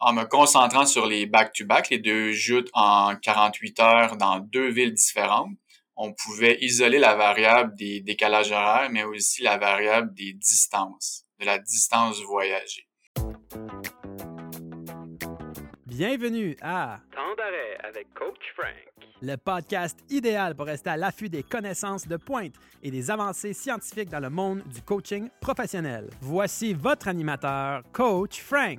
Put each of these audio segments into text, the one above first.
en me concentrant sur les back-to-back, les deux joutes en 48 heures dans deux villes différentes, on pouvait isoler la variable des décalages horaires, mais aussi la variable des distances, de la distance voyagée. Bienvenue à Temps d'arrêt avec Coach Frank. le podcast idéal pour rester à l'affût des connaissances de pointe et des avancées scientifiques dans le monde du coaching professionnel. Voici votre animateur, Coach Frank.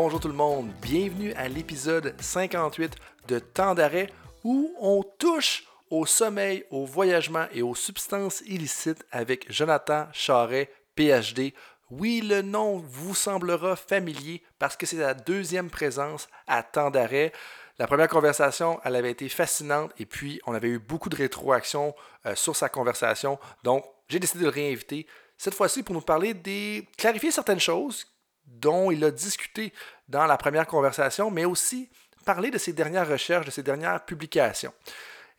Bonjour tout le monde, bienvenue à l'épisode 58 de Temps d'arrêt où on touche au sommeil, au voyagement et aux substances illicites avec Jonathan Charret, PhD. Oui, le nom vous semblera familier parce que c'est la deuxième présence à Temps d'arrêt. La première conversation, elle avait été fascinante et puis on avait eu beaucoup de rétroactions euh, sur sa conversation. Donc, j'ai décidé de le réinviter cette fois-ci pour nous parler des clarifier certaines choses dont il a discuté dans la première conversation, mais aussi parler de ses dernières recherches, de ses dernières publications.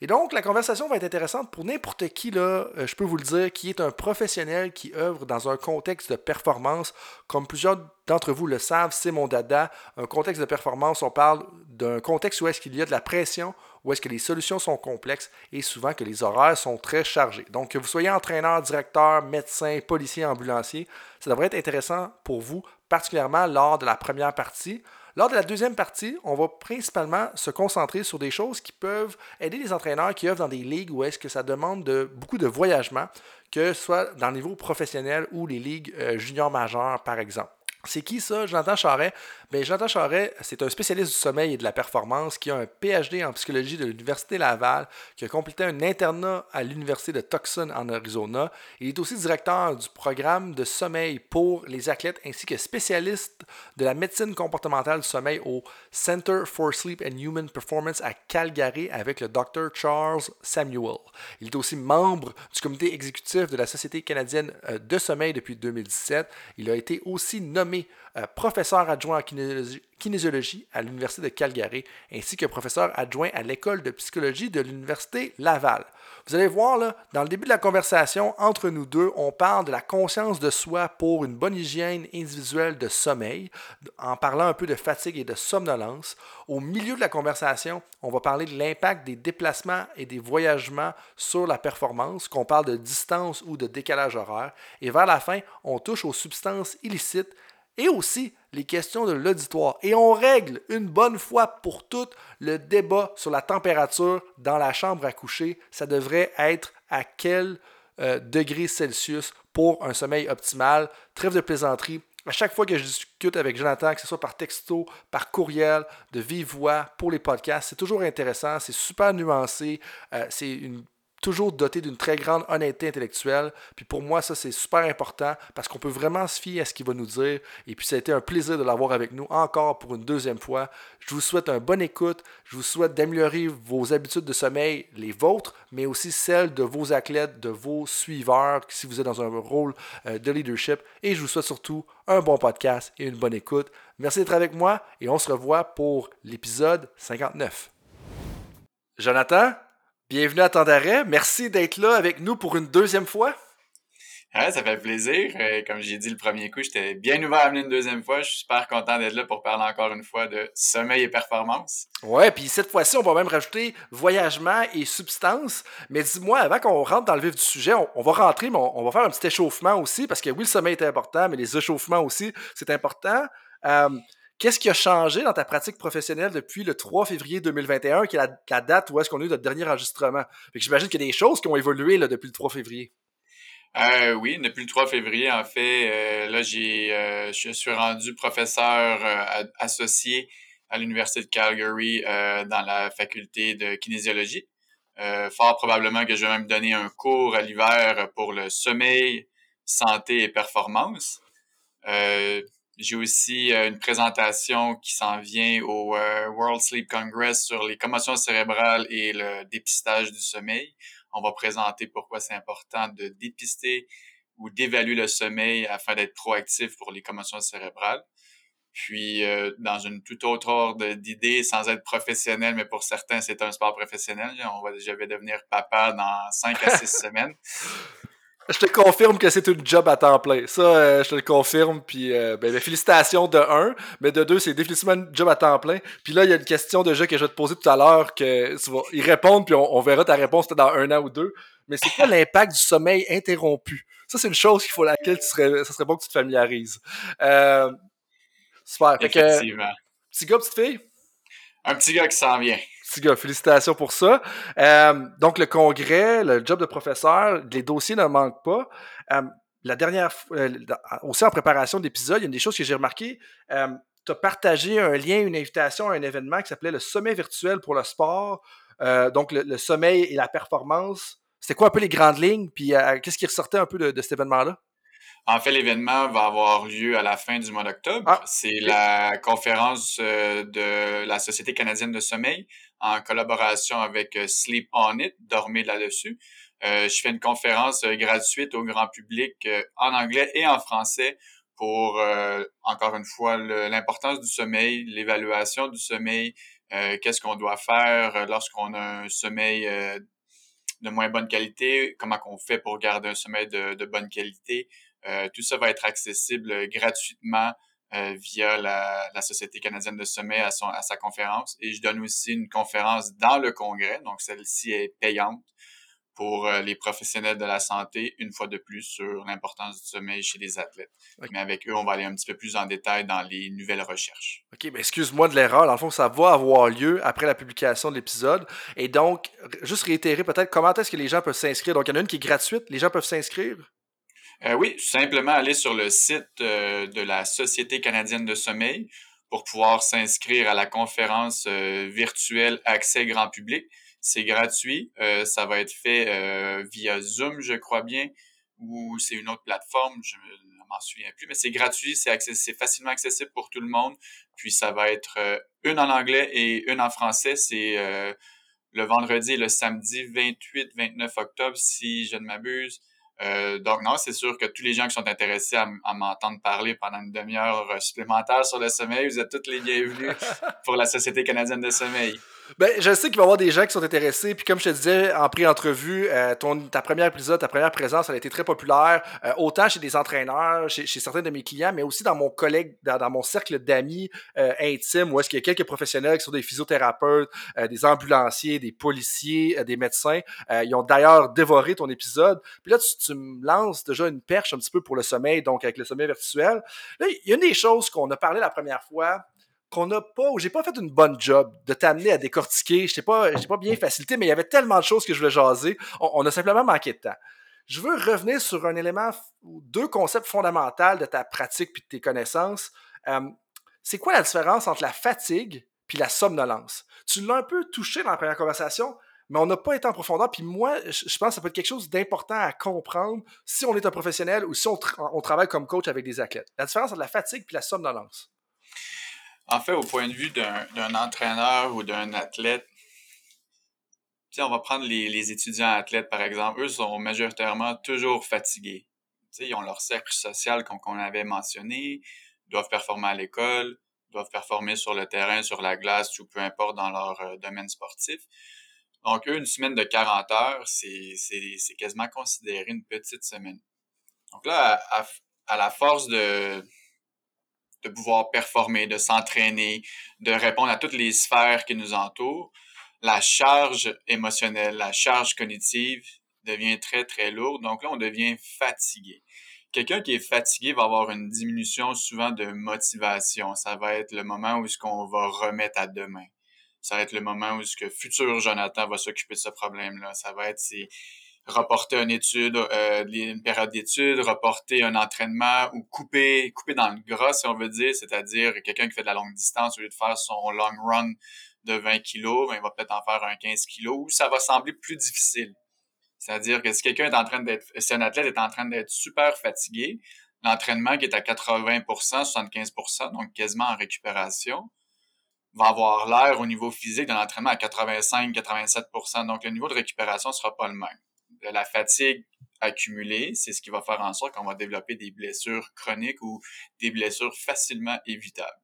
Et donc, la conversation va être intéressante pour n'importe qui, là, euh, je peux vous le dire, qui est un professionnel qui œuvre dans un contexte de performance. Comme plusieurs d'entre vous le savent, c'est mon dada. Un contexte de performance, on parle d'un contexte où est-ce qu'il y a de la pression, où est-ce que les solutions sont complexes et souvent que les horaires sont très chargés. Donc, que vous soyez entraîneur, directeur, médecin, policier, ambulancier, ça devrait être intéressant pour vous, particulièrement lors de la première partie. Lors de la deuxième partie, on va principalement se concentrer sur des choses qui peuvent aider les entraîneurs qui œuvrent dans des ligues où est-ce que ça demande de, beaucoup de voyagement, que ce soit dans le niveau professionnel ou les ligues euh, juniors majeures, par exemple. C'est qui ça, Jonathan Charret? Bien, Jonathan Charret, c'est un spécialiste du sommeil et de la performance qui a un PhD en psychologie de l'Université Laval, qui a complété un internat à l'Université de Tucson en Arizona. Il est aussi directeur du programme de sommeil pour les athlètes ainsi que spécialiste de la médecine comportementale du sommeil au Center for Sleep and Human Performance à Calgary avec le Dr. Charles Samuel. Il est aussi membre du comité exécutif de la Société canadienne euh, de sommeil depuis 2017. Il a été aussi nommé euh, professeur adjoint en kinésiologie, à l'Université de Calgary, ainsi que professeur adjoint à l'École de psychologie de l'Université Laval. Vous allez voir, là, dans le début de la conversation entre nous deux, on parle de la conscience de soi pour une bonne hygiène individuelle de sommeil, en parlant un peu de fatigue et de somnolence. Au milieu de la conversation, on va parler de l'impact des déplacements et des voyagements sur la performance, qu'on parle de distance ou de décalage horaire. Et vers la fin, on touche aux substances illicites et aussi les questions de l'auditoire. Et on règle une bonne fois pour toutes le débat sur la température dans la chambre à coucher. Ça devrait être à quel euh, degré Celsius pour un sommeil optimal. Trêve de plaisanterie. À chaque fois que je discute avec Jonathan, que ce soit par texto, par courriel, de vive voix pour les podcasts, c'est toujours intéressant, c'est super nuancé, euh, c'est une toujours doté d'une très grande honnêteté intellectuelle. Puis pour moi, ça, c'est super important parce qu'on peut vraiment se fier à ce qu'il va nous dire. Et puis ça a été un plaisir de l'avoir avec nous encore pour une deuxième fois. Je vous souhaite un bon écoute. Je vous souhaite d'améliorer vos habitudes de sommeil, les vôtres, mais aussi celles de vos athlètes, de vos suiveurs, si vous êtes dans un rôle euh, de leadership. Et je vous souhaite surtout un bon podcast et une bonne écoute. Merci d'être avec moi et on se revoit pour l'épisode 59. Jonathan, Bienvenue à Temps d'arrêt. Merci d'être là avec nous pour une deuxième fois. Ouais, ça fait plaisir. Euh, comme j'ai dit le premier coup, j'étais bien ouvert à venir une deuxième fois. Je suis super content d'être là pour parler encore une fois de sommeil et performance. Ouais, puis cette fois-ci, on va même rajouter voyagement et substance. Mais dis-moi, avant qu'on rentre dans le vif du sujet, on, va rentrer, mais on, va faire un petit échauffement aussi, parce que oui, le sommeil est important, mais les échauffements aussi, c'est important. Euh, Qu'est-ce qui a changé dans ta pratique professionnelle depuis le 3 février 2021, qui est la, date où est-ce qu'on a eu notre dernier enregistrement? J'imagine qu'il y a des choses qui ont évolué là, depuis le 3 février. Euh, oui, depuis le 3 février, en fait, euh, là, j'ai, euh, je suis rendu professeur associé à l'Université de Calgary dans la faculté de kinésiologie. fort probablement que je vais même donner un cours à l'hiver pour le sommeil, santé et performance. J'ai aussi euh, une présentation qui s'en vient au euh, World Sleep Congress sur les commotions cérébrales et le dépistage du sommeil. On va présenter pourquoi c'est important de dépister ou d'évaluer le sommeil afin d'être proactif pour les commotions cérébrales. Puis, euh, dans une toute autre ordre d'idées, sans être professionnel, mais pour certains, c'est un sport professionnel. On va, je vais devenir papa dans cinq à six semaines. je te confirme que c'est une job à temps plein. Ça, euh, je te le confirme. Puis, euh, ben, ben, félicitations de un, mais de deux, c'est définitivement une job à temps plein. Puis là, il y a une question de jeu que je vais te poser tout à l'heure que tu vas y répondre, puis on, verra ta réponse dans un an ou deux. Mais c'est quoi l'impact du sommeil interrompu? Ça, c'est une chose qu'il faut laquelle tu serais, ça serait bon que tu te familiarises. Euh, super. Effectivement. petit gars, petite fille? Un petit gars qui s'en vient. Félicitations pour ça. Euh, donc, le congrès, le job de professeur, les dossiers ne manquent pas. Euh, la dernière euh, aussi en préparation d'épisode, il y a une des choses que j'ai remarqué. tu as partagé un lien, une invitation à un événement qui s'appelait le Sommet virtuel pour le sport. donc, le, sommeil et la performance. C'était quoi un peu les grandes lignes? Puis, qu'est-ce qui ressortait un peu de cet événement-là? En fait, l'événement va avoir lieu à la fin du mois d'octobre. Ah, c'est la conférence euh, de la Société canadienne de sommeil en collaboration avec euh, Sleep On It, dormez là-dessus. Euh, je fais une conférence gratuite au grand public en anglais et en français pour, encore une fois, l'importance du sommeil, l'évaluation du sommeil, qu'est-ce qu'on doit faire lorsqu'on a un sommeil de moins bonne qualité, comment qu'on fait pour garder un sommeil de bonne qualité, tout ça va être accessible gratuitement euh, via la, Société canadienne de sommeil à, son, à sa conférence. Et je donne aussi une conférence dans le congrès, donc celle-ci est payante pour euh, les professionnels de la santé, une fois de plus, sur l'importance du sommeil chez les athlètes. Mais avec eux, on va aller un petit peu plus en détail dans les nouvelles recherches. OK, mais excuse-moi de l'erreur. Dans le fond, ça va avoir lieu après la publication de l'épisode. Et donc, juste réitérer peut-être comment est-ce que les gens peuvent s'inscrire? Donc, il y en a une qui est gratuite. Les gens peuvent s'inscrire? Euh, oui, simplement aller sur le site euh, de la Société canadienne de sommeil pour pouvoir s'inscrire à la conférence euh, virtuelle accès grand public. C'est gratuit. ça va être fait via Zoom, je crois bien, ou c'est une autre plateforme, je ne m'en souviens plus, mais c'est gratuit, c'est facilement accessible pour tout le monde. Puis ça va être une en anglais et une en français. C'est le vendredi et le samedi 28-29 octobre, si je ne m'abuse. Euh, donc non, c'est sûr que tous les gens qui sont intéressés à, m'entendre parler pendant une demi-heure supplémentaire sur le sommeil, vous êtes tous les bienvenus pour la Société canadienne de sommeil. Ben, je sais qu'il va y avoir des gens qui sont intéressés. Puis comme je te disais en pré-entrevue, euh, ta première épisode, ta première présence, elle a été très populaire, euh, autant chez des entraîneurs, chez, certains de mes clients, mais aussi dans mon collègue, dans, mon cercle d'amis euh, intimes, où est-ce qu'il y a quelques professionnels qui sont des physiothérapeutes, des ambulanciers, des policiers, des médecins. ils ont d'ailleurs dévoré ton épisode. Puis là, tu, tu, me lances déjà une perche un petit peu pour le sommeil, donc avec le sommeil virtuel. Là, il y a une des choses qu'on a parlé la première fois, qu'on n'a pas, ou j'ai pas fait une bonne job de t'amener à décortiquer. Je t'ai pas, pas bien facilité, mais il y avait tellement de choses que je voulais jaser. On, a simplement manqué de temps. Je veux revenir sur un élément ou deux concepts fondamentaux de ta pratique puis de tes connaissances. Euh, c'est quoi la différence entre la fatigue puis la somnolence? Tu l'as un peu touché dans la première conversation, mais on n'a pas été en profondeur. Puis moi, je pense que ça peut être quelque chose d'important à comprendre si on est un professionnel ou si on, on travaille comme coach avec des athlètes. La différence entre la fatigue puis la somnolence. En fait, au point de vue d'un entraîneur ou d'un athlète, on va prendre les, étudiants athlètes, par exemple. Eux sont majoritairement toujours fatigués. ils ont leur cercle social qu'on avait mentionné, doivent performer à l'école, doivent performer sur le terrain, sur la glace ou peu importe dans leur euh, domaine sportif. Donc, eux, une semaine de 40 heures, c'est quasiment considéré une petite semaine. Donc là, à la force de, de pouvoir performer, de s'entraîner, de répondre à toutes les sphères qui nous entourent, la charge émotionnelle, la charge cognitive devient très, très lourde. Donc là, on devient fatigué. Quelqu'un qui est fatigué va avoir une diminution souvent de motivation. Ça va être le moment où est-ce qu'on va remettre à demain. Ça va être le moment où ce que futur Jonathan va s'occuper de ce problème-là. Ça va être reporter une étude, euh, une période d'étude, reporter un entraînement ou couper, couper dans le gras, si on veut dire, c'est-à-dire quelqu'un qui fait de la longue distance, au lieu de faire son long run de 20 kilos, ben, il va peut-être en faire un 15 kilos, ou ça va sembler plus difficile. C'est-à-dire que si quelqu'un est en train d'être, si un athlète est en train d'être super fatigué, l'entraînement qui est à 80% 75% donc quasiment en récupération, va avoir l'air au niveau physique de l'entraînement à 85-87% Donc, le niveau de récupération sera pas le même la fatigue accumulée, c'est ce qui va faire en sorte qu'on va développer des blessures chroniques ou des blessures facilement évitables.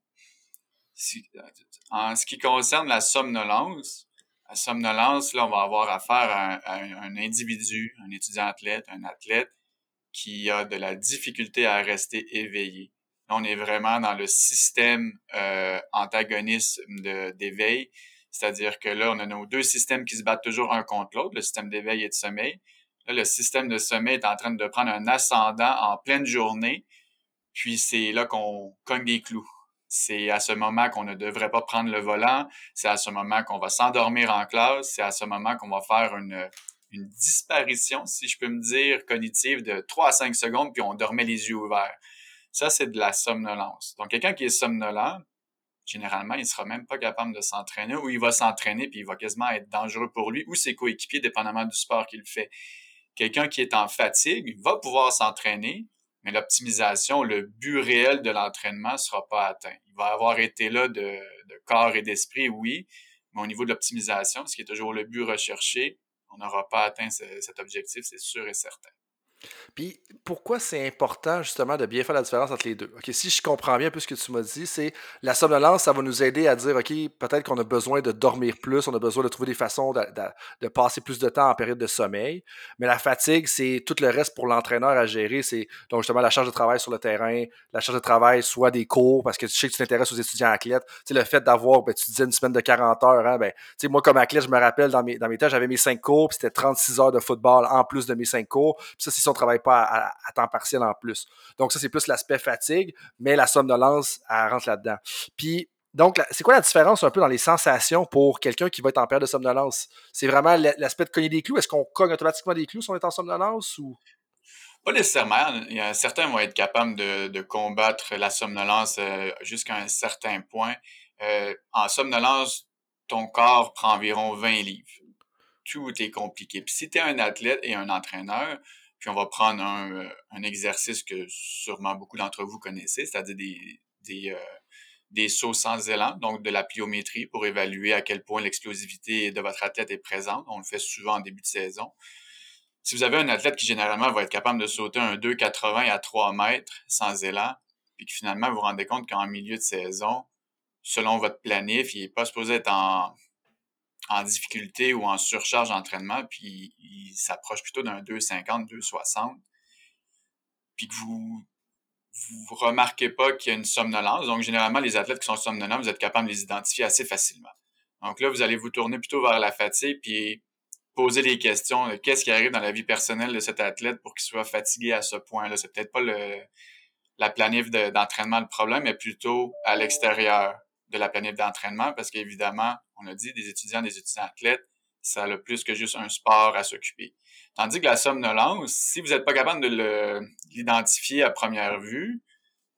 en ce qui concerne la somnolence, la somnolence, là, on va avoir affaire à un, individu, un étudiant athlète, un athlète qui a de la difficulté à rester éveillé. on est vraiment dans le système euh, antagoniste d'éveil, c'est-à-dire que là, on a nos deux systèmes qui se battent toujours un contre l'autre, le système d'éveil et de sommeil. Là, le système de sommeil est en train de prendre un ascendant en pleine journée, puis c'est là qu'on cogne des clous. C'est à ce moment qu'on ne devrait pas prendre le volant, c'est à ce moment qu'on va s'endormir en classe, c'est à ce moment qu'on va faire une, une disparition, si je peux me dire, cognitive de 3 à 5 secondes, puis on dormait les yeux ouverts. Ça, c'est de la somnolence. Donc, quelqu'un qui est somnolent, généralement, il sera même pas capable de s'entraîner ou il va s'entraîner puis il va quasiment être dangereux pour lui ou ses coéquipiers, dépendamment du sport qu'il fait. Quelqu'un qui est en fatigue va pouvoir s'entraîner, mais l'optimisation, le but réel de l'entraînement ne sera pas atteint. Il va avoir été là de corps et d'esprit, oui, mais au niveau de l'optimisation, ce qui est toujours le but recherché, on n'aura pas atteint cet objectif, c'est sûr et certain. Puis pourquoi c'est important justement de bien faire la différence entre les deux? Si je comprends bien un peu ce que tu m'as dit, c'est la somnolence, ça va nous aider à dire OK, peut-être qu'on a besoin de dormir plus, on a besoin de trouver des façons de, passer plus de temps en période de sommeil. Mais la fatigue, c'est tout le reste pour l'entraîneur à gérer. C'est donc justement la charge de travail sur le terrain, la charge de travail, soit des cours, parce que tu sais que tu t'intéresses aux étudiants athlètes. Tu sais, le fait d'avoir, ben, tu disais une semaine de 40 heures, hein, ben, tu sais, moi comme athlète, je me rappelle dans mes, dans mes temps, j'avais mes 5 cours, puis c'était 36 heures de football en plus de mes 5 cours. Puis ça, si on travaille pas à, temps partiel en plus. Donc, ça, c'est plus l'aspect fatigue, mais la somnolence, elle rentre là-dedans. Puis, donc, c'est quoi la différence un peu dans les sensations pour quelqu'un qui va être en période de somnolence? C'est vraiment l'aspect de cogner des clous? Est-ce qu'on cogne automatiquement des clous si on est en somnolence ou? Pas nécessairement. Certains vont être capables de, combattre la somnolence euh, jusqu'à un certain point. Euh, en somnolence, ton corps prend environ 20 livres. Tout est compliqué. Puis si tu es un athlète et un entraîneur, puis on va prendre un, euh, un exercice que sûrement beaucoup d'entre vous connaissez, c'est-à-dire euh, des sauts sans élan, donc de la pliométrie pour évaluer à quel point l'explosivité de votre athlète est présente. On le fait souvent en début de saison. Si vous avez un athlète qui généralement va être capable de sauter un 2,80 à 3 mètres sans élan, puis que finalement vous vous rendez compte qu'en milieu de saison, selon votre planif, il n'est pas supposé être en, en difficulté ou en surcharge d'entraînement, puis il s'approche plutôt d'un 2,50, 2,60, puis que vous vous remarquez pas qu'il y a une somnolence. Donc, généralement, les athlètes qui sont somnolents, vous êtes capable de les identifier assez facilement. Donc là, vous allez vous tourner plutôt vers la fatigue, puis poser des questions. Qu'est-ce qui arrive dans la vie personnelle de cet athlète pour qu'il soit fatigué à ce point-là? C'est peut-être pas le, la planif d'entraînement le problème, mais plutôt à l'extérieur de la planète d'entraînement parce qu'évidemment, on a dit, des étudiants, des étudiants athlètes, ça a plus que juste un sport à s'occuper. Tandis que la somnolence, si vous n'êtes pas capable de l'identifier à première vue,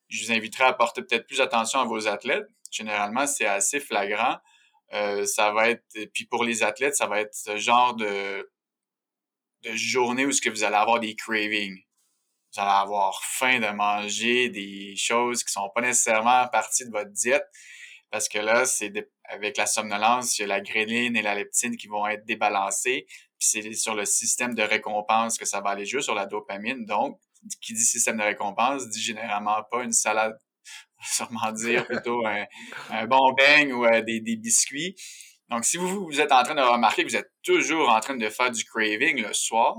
je vous inviterai à porter peut-être plus attention à vos athlètes. Généralement, c'est assez flagrant. Euh, ça va être, puis pour les athlètes, ça va être ce genre de, de journée où ce que vous allez avoir des cravings. Vous allez avoir faim de manger des choses qui sont pas nécessairement partie de votre diète parce que là, c'est avec la somnolence, il y a la gréline et la leptine qui vont être débalancées, puis c'est sur le système de récompense que ça va aller jouer, sur la dopamine. Donc, qui dit système de récompense dit généralement pas une salade, sûrement dire plutôt un, bon beigne ou euh, des, des biscuits. Donc, si vous, vous êtes en train de remarquer que vous êtes toujours en train de faire du craving le soir,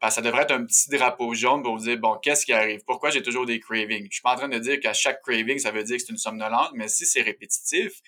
ben, ça devrait être un petit drapeau jaune pour vous dire, bon, qu'est-ce qui arrive? Pourquoi j'ai toujours des cravings? Je suis pas en train de dire qu'à chaque craving, ça veut dire que c'est une somnolence, mais si c'est répétitif,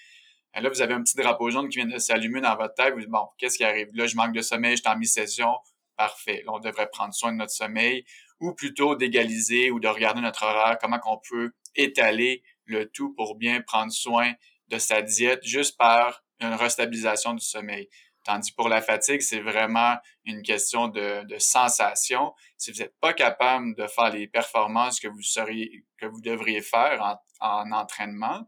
ben là, vous avez un petit drapeau jaune qui vient de s'allumer dans votre tête. Vous dites, bon, qu'est-ce qui arrive? Là, je manque de sommeil, je suis en mi-session. Parfait. Là, on devrait prendre soin de notre sommeil ou plutôt d'égaliser ou de regarder notre horaire, comment qu'on peut étaler le tout pour bien prendre soin de sa diète juste par une restabilisation du sommeil. Tandis pour la fatigue, c'est vraiment une question de, sensation. Si vous n'êtes pas capable de faire les performances que vous seriez, que vous devriez faire en, entraînement,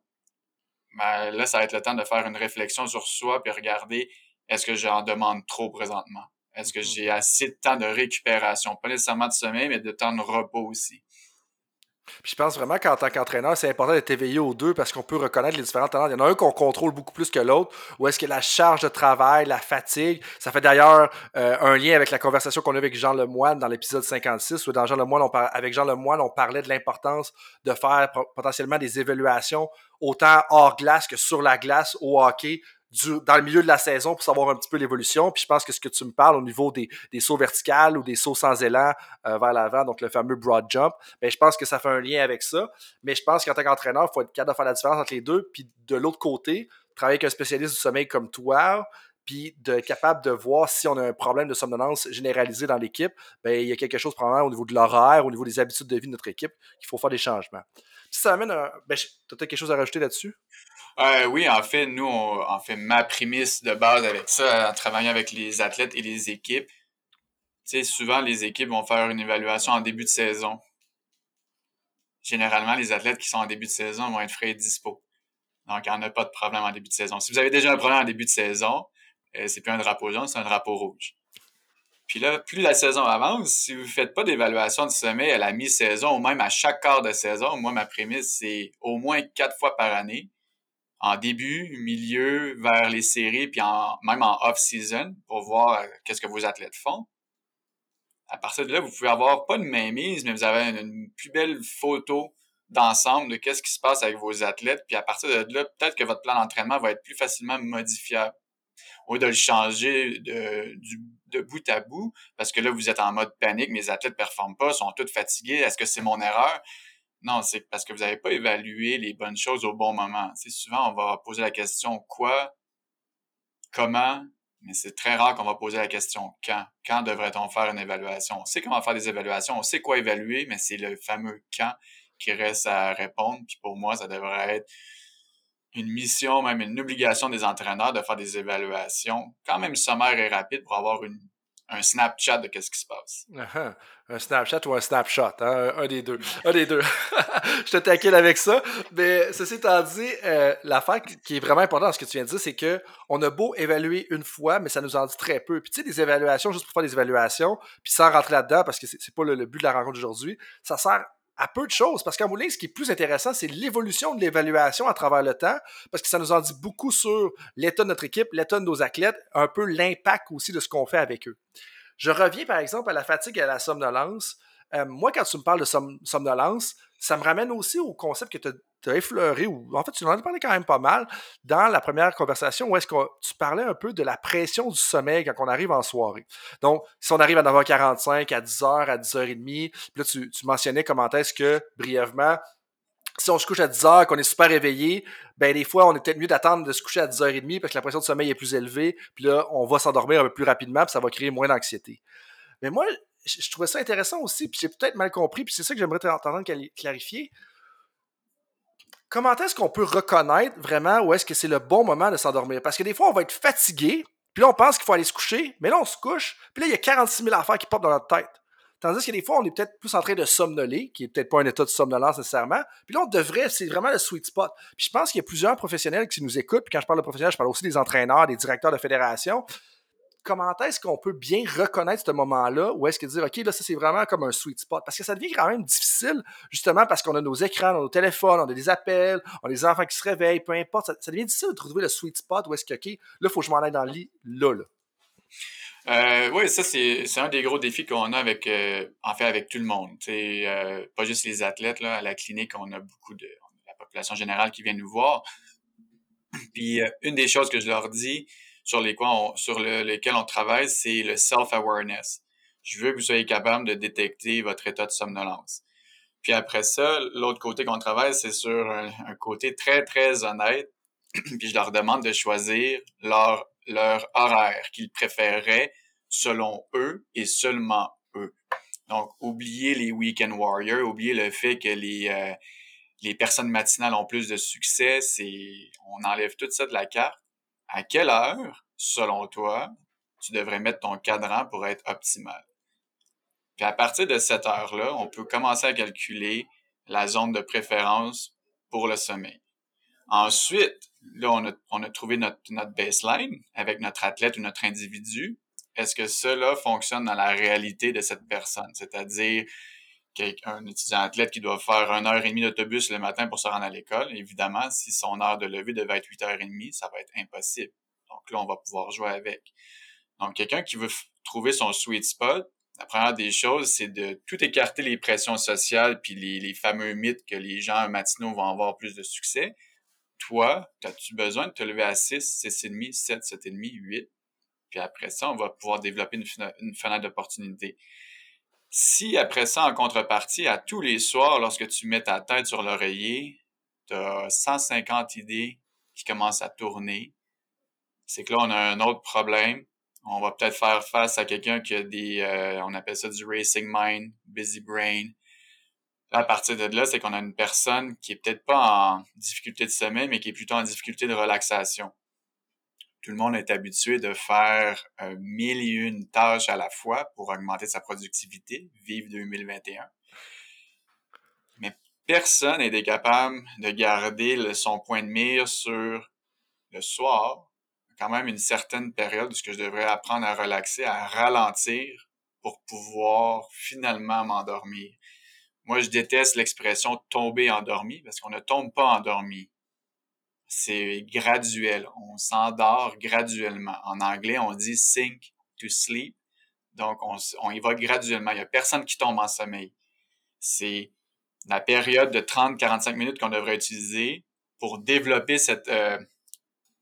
ben là, ça va être le temps de faire une réflexion sur soi puis regarder est-ce que j'en demande trop présentement? Est-ce que mmh. j'ai assez de temps de récupération? Pas nécessairement de sommeil, mais de temps de repos aussi. Puis je pense vraiment qu'en tant qu'entraîneur, c'est important d'être éveillé aux deux parce qu'on peut reconnaître les différents talents. Il y en a un qu'on contrôle beaucoup plus que l'autre, ou est-ce que la charge de travail, la fatigue, ça fait d'ailleurs euh, un lien avec la conversation qu'on a avec Jean Lemoine dans l'épisode 56, où dans Jean avec Jean Lemoine, on parlait de l'importance de faire potentiellement des évaluations autant hors glace que sur la glace au hockey dans le milieu de la saison pour savoir un petit peu l'évolution. Puis je pense que ce que tu me parles au niveau des, des sauts verticales ou des sauts sans élan euh, vers l'avant, donc le fameux broad jump, ben, je pense que ça fait un lien avec ça. Mais je pense qu'en tant qu'entraîneur, il faut être capable de faire la différence entre les deux. Puis de l'autre côté, travailler avec un spécialiste du sommeil comme toi, puis de capable de voir si on a un problème de somnolence généralisé dans l'équipe, ben, il y a quelque chose probablement au niveau de l'horaire, au niveau des habitudes de vie de notre équipe, qu'il faut faire des changements. Si ça amène un... Ben, tu as quelque chose à rajouter là-dessus? Euh, oui, en fait, nous, on, fait, ma prémisse de base avec ça, en travaillant avec les athlètes et les équipes, tu sais, souvent, les équipes vont faire une évaluation en début de saison. Généralement, les athlètes qui sont en début de saison vont être frais et dispo. Donc, il n'y en a pas de problème en début de saison. Si vous avez déjà un problème en début de saison, euh, c'est plus un drapeau jaune, c'est un drapeau rouge. Puis là, plus la saison avance, si vous ne faites pas d'évaluation de sommeil à la mi-saison ou même à chaque quart de saison, moi, ma prémisse, c'est au moins quatre fois par année, en début, milieu, vers les séries, puis même en off-season, pour voir euh, qu'est-ce que vos athlètes font. À partir de là, vous pouvez avoir pas une mainmise, mais vous avez une plus belle photo d'ensemble de qu'est-ce qui se passe avec vos athlètes. Puis à partir de là, peut-être que votre plan d'entraînement va être plus facilement modifiable. Au lieu de le changer de, de bout à bout, parce que là, vous êtes en mode panique, mes athlètes performent pas, sont tous fatigués, est-ce que c'est mon erreur? Non, c'est parce que vous n'avez pas évalué les bonnes choses au bon moment. C'est souvent, on va poser la question quoi, comment, mais c'est très rare qu'on va poser la question quand. Quand devrait-on faire une évaluation? On sait comment faire des évaluations, on sait quoi évaluer, mais c'est le fameux quand qui reste à répondre. Puis pour moi, ça devrait être une mission, même une obligation des entraîneurs de faire des évaluations quand même sommaires et rapides pour avoir une, un Snapchat de qu'est-ce qui se passe. Uh-huh. Un Snapchat ou un Snapshot, hein? un, des deux. Un des deux. je te taquine avec ça. Mais ceci étant dit, euh, l'affaire qui est vraiment importante dans ce que tu viens de dire, c'est qu'on a beau évaluer une fois, mais ça nous en dit très peu. Puis tu sais, des évaluations, juste pour faire des évaluations, puis sans rentrer là-dedans, parce que c'est pas le, le but de la rencontre d'aujourd'hui, ça sert à peu de choses. Parce qu'en bout ce qui est plus intéressant, c'est l'évolution de l'évaluation à travers le temps, parce que ça nous en dit beaucoup sur l'état de notre équipe, l'état de nos athlètes, un peu l'impact aussi de ce qu'on fait avec eux. Je reviens par exemple à la fatigue et à la somnolence. Euh, moi, quand tu me parles de somnolence, ça me ramène aussi au concept que tu tu as effleuré, ou en fait, tu en as parlé quand même pas mal dans la première conversation où est-ce que tu parlais un peu de la pression du sommeil quand on arrive en soirée. Donc, si on arrive à 9h45, à 10h, à 10h30, puis là, tu, mentionnais comment est-ce que, brièvement, si on se couche à 10h, qu'on est super réveillé, ben des fois, on est peut-être mieux d'attendre de se coucher à 10h30 parce que la pression du sommeil est plus élevée, puis là, on va s'endormir un peu plus rapidement, puis ça va créer moins d'anxiété. Mais moi, je, trouvais ça intéressant aussi, puis j'ai peut-être mal compris, puis c'est ça que j'aimerais t'entendre clarifier comment est-ce qu'on peut reconnaître vraiment où est-ce que c'est le bon moment de s'endormir? Parce que des fois, on va être fatigué, puis là, on pense qu'il faut aller se coucher, mais là, on se couche, puis là, il y a 46 000 affaires qui portent dans notre tête. Tandis que des fois, on est peut-être plus en train de somnoler, qui est peut-être pas un état de somnolence nécessairement. Puis là, on devrait, c'est vraiment le sweet spot. Puis je pense qu'il y a plusieurs professionnels qui nous écoutent. Puis quand je parle de professionnels, je parle aussi des entraîneurs, des directeurs de fédération comment est-ce qu'on peut bien reconnaître ce moment-là ou est-ce que dire, OK, là, ça, c'est vraiment comme un sweet spot? Parce que ça devient quand même difficile, justement, parce qu'on a nos écrans, nos téléphones, on a des appels, on a des enfants qui se réveillent, peu importe. Ça, devient difficile de trouver le sweet spot où est-ce que, OK, là, il faut que je m'en aille dans le lit, là, là. Euh, oui, ça, c'est un des gros défis qu'on a avec, euh, en fait, avec tout le monde. Euh, pas juste les athlètes. À la clinique, on a beaucoup de, la population générale qui vient nous voir. Puis, une des choses que je leur dis, sur, les on, sur le, lesquels on travaille, c'est le self-awareness. Je veux que vous soyez capable de détecter votre état de somnolence. Puis après ça, l'autre côté qu'on travaille, c'est sur un, côté très, très honnête. Puis je leur demande de choisir leur, leur horaire qu'ils préféreraient selon eux et seulement eux. Donc, oubliez les weekend warriors, oubliez le fait que les, euh, les personnes matinales ont plus de succès. C'est, on enlève tout ça de la carte à quelle heure, selon toi, tu devrais mettre ton cadran pour être optimal? Puis à partir de cette heure-là, on peut commencer à calculer la zone de préférence pour le sommeil. Ensuite, là, on a, trouvé notre, notre baseline avec notre athlète ou notre individu. Est-ce que cela fonctionne dans la réalité de cette personne? C'est-à-dire qu'un étudiant athlète qui doit faire une heure et demie d'autobus le matin pour se rendre à l'école, évidemment, si son heure de lever devait être 8 heures et demie, ça va être impossible. Donc là, on va pouvoir jouer avec. Donc, quelqu'un qui veut trouver son sweet spot, la première des choses, c'est de tout écarter les pressions sociales puis les, les, fameux mythes que les gens matinaux vont avoir plus de succès. toi, as-tu besoin de te lever à 6, 6,5, 7, 7,5, 8? Puis après ça, on va pouvoir développer une, une fenêtre d'opportunité. Si après ça, en contrepartie, à tous les soirs, lorsque tu mets ta tête sur l'oreiller, tu as 150 idées qui commencent à tourner, c'est que là, on a un autre problème. On va peut-être faire face à quelqu'un qui a des, euh, on appelle ça du racing mind, busy brain. À partir de là, c'est qu'on a une personne qui est peut-être pas en difficulté de sommeil, mais qui est plutôt en difficulté de relaxation. Tout le monde est habitué de faire euh, mille et une tâches à la fois pour augmenter sa productivité, vive 2021. Mais personne n'est capable de garder son point de mire sur le soir, quand même une certaine période où je devrais apprendre à relaxer, à ralentir pour pouvoir finalement m'endormir. Moi, je déteste l'expression tomber endormi parce qu'on ne tombe pas endormi. C'est graduel. On s'endort graduellement. En anglais, on dit sink to sleep. Donc, on, y va graduellement. Il n'y a personne qui tombe en sommeil. C'est la période de 30-45 minutes qu'on devrait utiliser pour développer cette euh,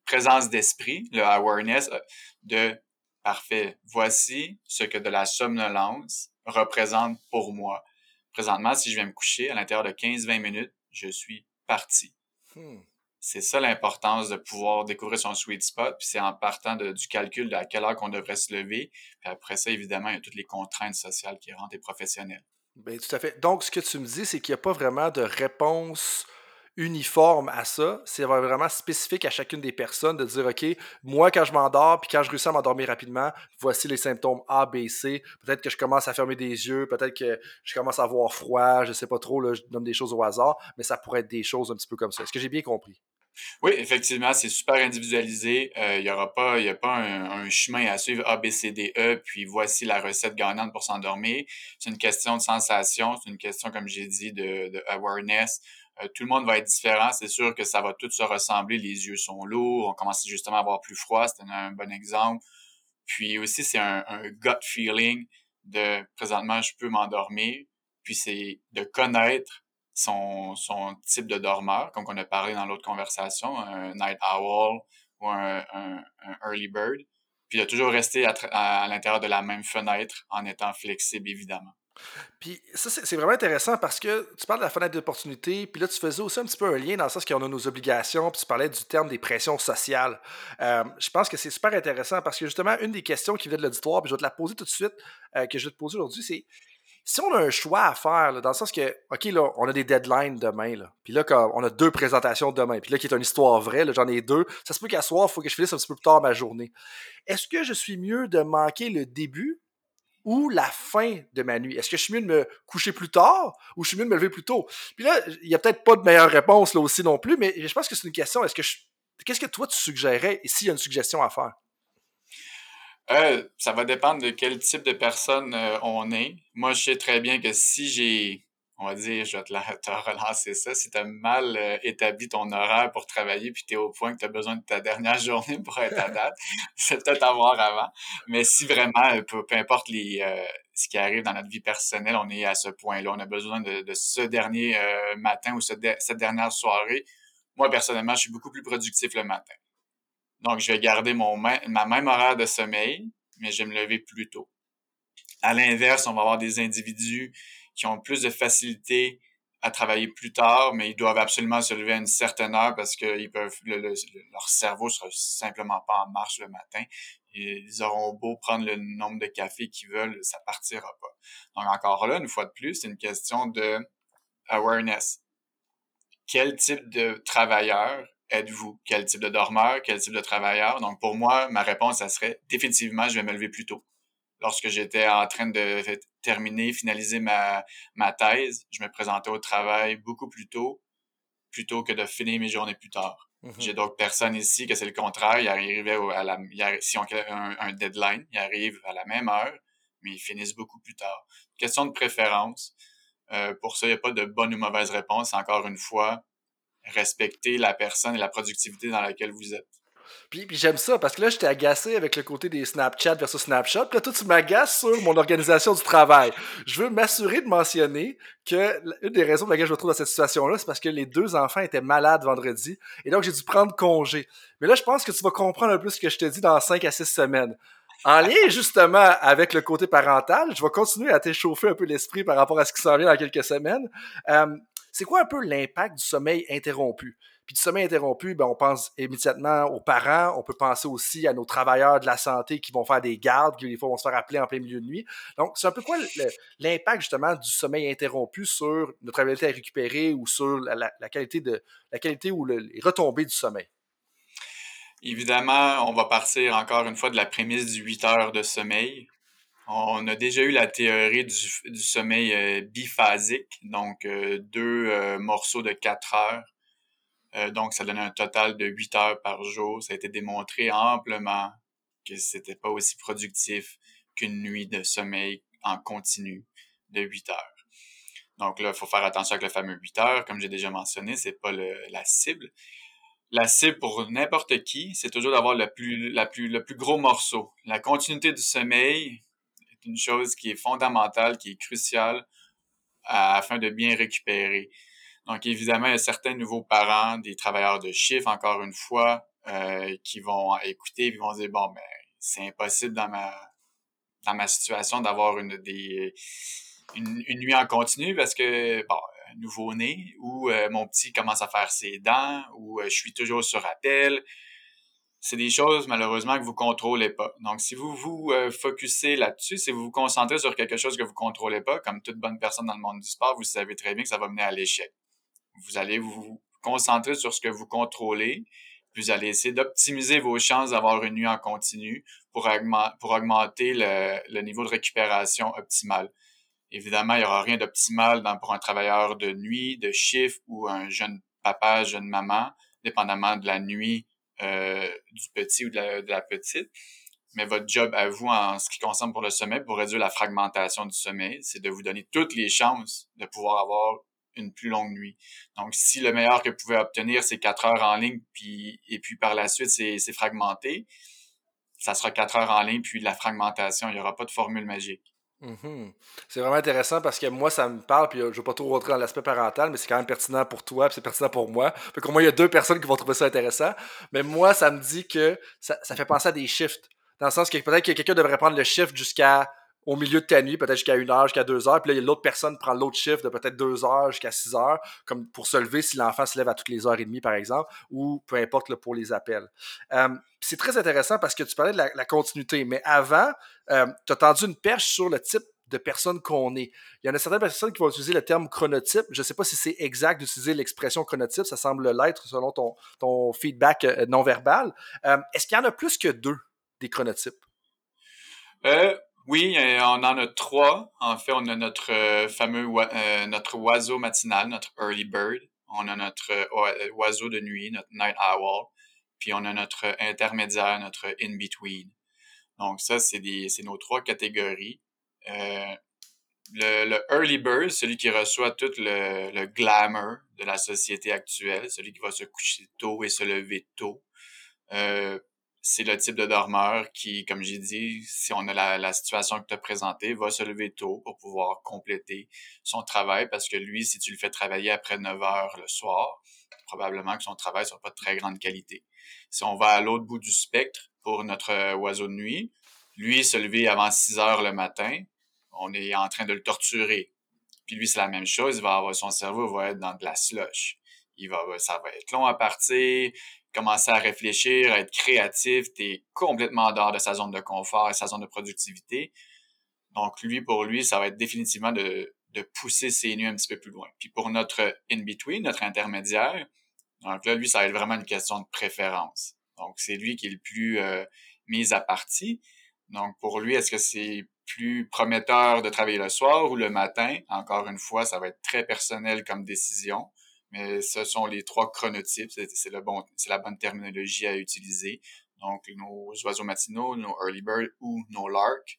présence d'esprit, le awareness euh, de parfait. Voici ce que de la somnolence représente pour moi. Présentement, si je viens me coucher, à l'intérieur de 15-20 minutes, je suis parti. Hmm. C'est ça l'importance de pouvoir découvrir son sweet spot, puis c'est en partant du calcul de à quelle heure qu'on devrait se lever. Puis après ça, évidemment, il y a toutes les contraintes sociales qui rentrent et professionnelles. Bien, tout à fait. Donc, ce que tu me dis, c'est qu'il n'y a pas vraiment de réponse uniforme à ça. C'est vraiment spécifique à chacune des personnes de dire, OK, moi, quand je m'endors, puis quand je réussis à m'endormir rapidement, voici les symptômes A, B, C. Peut-être que je commence à fermer des yeux, peut-être que je commence à avoir froid, je sais pas trop, là, je donne des choses au hasard, mais ça pourrait être des choses un petit peu comme ça. Est-ce que j'ai bien compris? Oui, effectivement, c'est super individualisé. Euh, il n'y aura pas, y a pas un, chemin à suivre A, B, C, D, E, puis voici la recette gagnante pour s'endormir. C'est une question de sensation, c'est une question, comme j'ai dit, de, de awareness, euh, tout le monde va être différent. C'est sûr que ça va tout se ressembler. Les yeux sont lourds. On commence justement à avoir plus froid. C'est un, bon exemple. Puis aussi, c'est un, gut feeling de présentement, je peux m'endormir. Puis c'est de connaître son, son type de dormeur, comme on a parlé dans l'autre conversation, un night owl ou un, early bird. Puis de toujours rester à l'intérieur de la même fenêtre en étant flexible, évidemment. Puis ça, c'est vraiment intéressant parce que tu parles de la fenêtre d'opportunité, puis là, tu faisais aussi un petit peu un lien dans le sens qu'on a nos obligations, puis tu parlais du terme des pressions sociales. Euh, je pense que c'est super intéressant parce que justement, une des questions qui vient de l'auditoire, puis je vais te la poser tout de suite, euh, que je vais te poser aujourd'hui, c'est si on a un choix à faire, dans le sens que, OK, là, on a des deadlines demain, là, puis là, on a deux présentations demain, puis là, qui est une histoire vraie, j'en ai deux, ça se peut qu'à soir, il faut que je finisse un petit peu plus tard ma journée. Est-ce que je suis mieux de manquer le début ou la fin de ma nuit? Est-ce que je suis mieux de me coucher plus tard ou je suis mieux de me lever plus tôt? Puis là, il n'y a peut-être pas de meilleure réponse là aussi non plus, mais je pense que c'est une question. Est-ce que Qu'est-ce que toi tu suggérerais s'il y a une suggestion à faire? Euh, ça va dépendre de quel type de personne euh, on est. Moi, je sais très bien que si j'ai on va dire, je vais te, relancer ça. Si tu as mal euh, établi ton horaire pour travailler, puis tu es au point que tu as besoin de ta dernière journée pour être à date, c'est peut-être à voir avant. Mais si vraiment, euh, peu, importe les, euh, ce qui arrive dans notre vie personnelle, on est à ce point-là, on a besoin de, ce dernier matin ou cette dernière soirée. Moi, personnellement, je suis beaucoup plus productif le matin. Donc, je vais garder mon ma même horaire de sommeil, mais je vais me lever plus tôt. À l'inverse, on va avoir des individus qui ont plus de facilité à travailler plus tard, mais ils doivent absolument se lever à une certaine heure parce que ils peuvent, leur cerveau sera simplement pas en marche le matin. ils auront beau prendre le nombre de cafés qu'ils veulent, ça partira pas. Donc encore là, une fois de plus, c'est une question de awareness. Quel type de travailleur êtes-vous? Quel type de dormeur? Quel type de travailleur? Donc pour moi, ma réponse, ça serait définitivement, je vais me lever plus tôt lorsque j'étais en train de terminer, finaliser ma, ma thèse, je me présentais au travail beaucoup plus tôt, plutôt que de finir mes journées plus tard. Mm-hmm. J'ai d'autres personnes ici que c'est le contraire. Ils arrivaient à la, si on a un, deadline, ils arrivent à la même heure, mais ils finissent beaucoup plus tard. Question de préférence. Euh, pour ça, il n'y a pas de bonne ou mauvaise réponse. Encore une fois, respecter la personne et la productivité dans laquelle vous êtes. Puis, puis j'aime ça parce que là, j'étais agacé avec le côté des Snapchat versus Snapchat. Puis là, toi, tu m'agaces sur mon organisation du travail. Je veux m'assurer de mentionner que une des raisons pour lesquelles je me trouve dans cette situation-là, c'est parce que les deux enfants étaient malades vendredi. Et donc, j'ai dû prendre congé. Mais là, je pense que tu vas comprendre un peu ce que je te dis dans 5 à 6 semaines. En lien justement avec le côté parental, je vais continuer à t'échauffer un peu l'esprit par rapport à ce qui s'en vient dans quelques semaines. Euh, c'est quoi un peu l'impact du sommeil interrompu? Puis du sommeil interrompu, ben, on pense immédiatement aux parents, on peut penser aussi à nos travailleurs de la santé qui vont faire des gardes, qui des fois vont se faire appeler en plein milieu de nuit. Donc, c'est un peu quoi l'impact justement du sommeil interrompu sur notre abilité à récupérer ou sur la, qualité de la qualité ou les retombées du sommeil? Évidemment, on va partir encore une fois de la prémisse du 8 heures de sommeil. On a déjà eu la théorie du, sommeil euh, biphasique, donc euh, deux euh, morceaux de 4 heures euh, donc, ça donnait un total de 8 heures par jour. Ça a été démontré amplement que c'était pas aussi productif qu'une nuit de sommeil en continu de 8 heures. Donc là, il faut faire attention avec le fameux 8 heures. Comme j'ai déjà mentionné, c'est pas la cible. La cible pour n'importe qui, c'est toujours d'avoir le le plus gros morceau. La continuité du sommeil est une chose qui est fondamentale, qui est cruciale afin de bien récupérer. Donc, évidemment, il y a certains nouveaux parents, des travailleurs de chiffre, encore une fois, euh, qui vont écouter et vont dire, bon, ben, c'est impossible dans ma, dans ma situation d'avoir une, des, une, nuit en continu parce que, bon, nouveau-né, ou euh, mon petit commence à faire ses dents, ou euh, je suis toujours sur appel. C'est des choses, malheureusement, que vous contrôlez pas. Donc, si vous vous euh, focussez là-dessus, si vous vous concentrez sur quelque chose que vous contrôlez pas, comme toute bonne personne dans le monde du sport, vous savez très bien que ça va mener à l'échec vous allez vous concentrer sur ce que vous contrôlez, puis vous allez essayer d'optimiser vos chances d'avoir une nuit en continu pour, augmenter le, niveau de récupération optimal. Évidemment, il n'y aura rien d'optimal pour un travailleur de nuit, de chiffre ou un jeune papa, jeune maman, dépendamment de la nuit euh, du petit ou de la, petite. Mais votre job à vous en ce qui concerne pour le sommeil, pour réduire la fragmentation du sommeil, c'est de vous donner toutes les chances de pouvoir avoir une plus longue nuit. Donc, si le meilleur que vous pouvez obtenir, c'est quatre heures en ligne, puis, et puis par la suite, c'est fragmenté, ça sera quatre heures en ligne, puis la fragmentation. Il n'y aura pas de formule magique. Mm-hmm. C'est vraiment intéressant parce que moi, ça me parle, puis je ne vais pas trop rentrer dans l'aspect parental, mais c'est quand même pertinent pour toi, puis c'est pertinent pour moi. Fait moins, il y a deux personnes qui vont trouver ça intéressant. Mais moi, ça me dit que ça, ça fait penser à des shifts. Dans le sens que peut-être que quelqu'un devrait prendre le shift jusqu'à au milieu de ta nuit, peut-être jusqu'à une heure, jusqu'à deux heures. Puis là, l'autre personne prend l'autre chiffre de peut-être deux heures jusqu'à six heures, comme pour se lever si l'enfant se lève à toutes les heures et demie, par exemple, ou peu importe pour les appels. Euh, c'est très intéressant parce que tu parlais de la, continuité, mais avant, euh, tu as tendu une perche sur le type de personne qu'on est. Il y en a certaines personnes qui vont utiliser le terme chronotype. Je ne sais pas si c'est exact d'utiliser l'expression chronotype, ça semble l'être selon ton, ton feedback euh, non verbal. Est-ce qu'il y en a plus que deux des chronotypes? Oui, euh, on en a trois. En fait, on a notre euh, fameux euh, notre oiseau matinal, notre early bird. On a notre oiseau de nuit, notre night owl. Puis on a notre intermédiaire, notre in-between. Donc ça, c'est nos trois catégories. le, early bird, celui qui reçoit tout le glamour de la société actuelle, celui qui va se coucher tôt et se lever tôt c'est le type de dormeur qui, comme j'ai dit, si on a la, situation que tu as présentée, va se lever tôt pour pouvoir compléter son travail parce que lui, si tu le fais travailler après 9 heures le soir, probablement que son travail sera pas de très grande qualité. Si on va à l'autre bout du spectre pour notre euh, oiseau de nuit, lui, se lever avant 6 heures le matin, on est en train de le torturer. Puis lui, c'est la même chose, il va avoir, son cerveau va être dans de la slush. Il va, ça va être long à partir, commencer à réfléchir, à être créatif, tu es complètement dehors de sa zone de confort et sa zone de productivité. Donc, lui, pour lui, ça va être définitivement de, de pousser ses nuits un petit peu plus loin. Puis pour notre in-between, notre intermédiaire, donc là, lui, ça va être vraiment une question de préférence. Donc, c'est lui qui est le plus euh, mis à partie. Donc, pour lui, est-ce que c'est plus prometteur de travailler le soir ou le matin? Encore une fois, ça va être très personnel comme décision mais ce sont les trois chronotypes, c'est bon, la bonne terminologie à utiliser. Donc, nos oiseaux matinaux, nos early birds ou nos larks,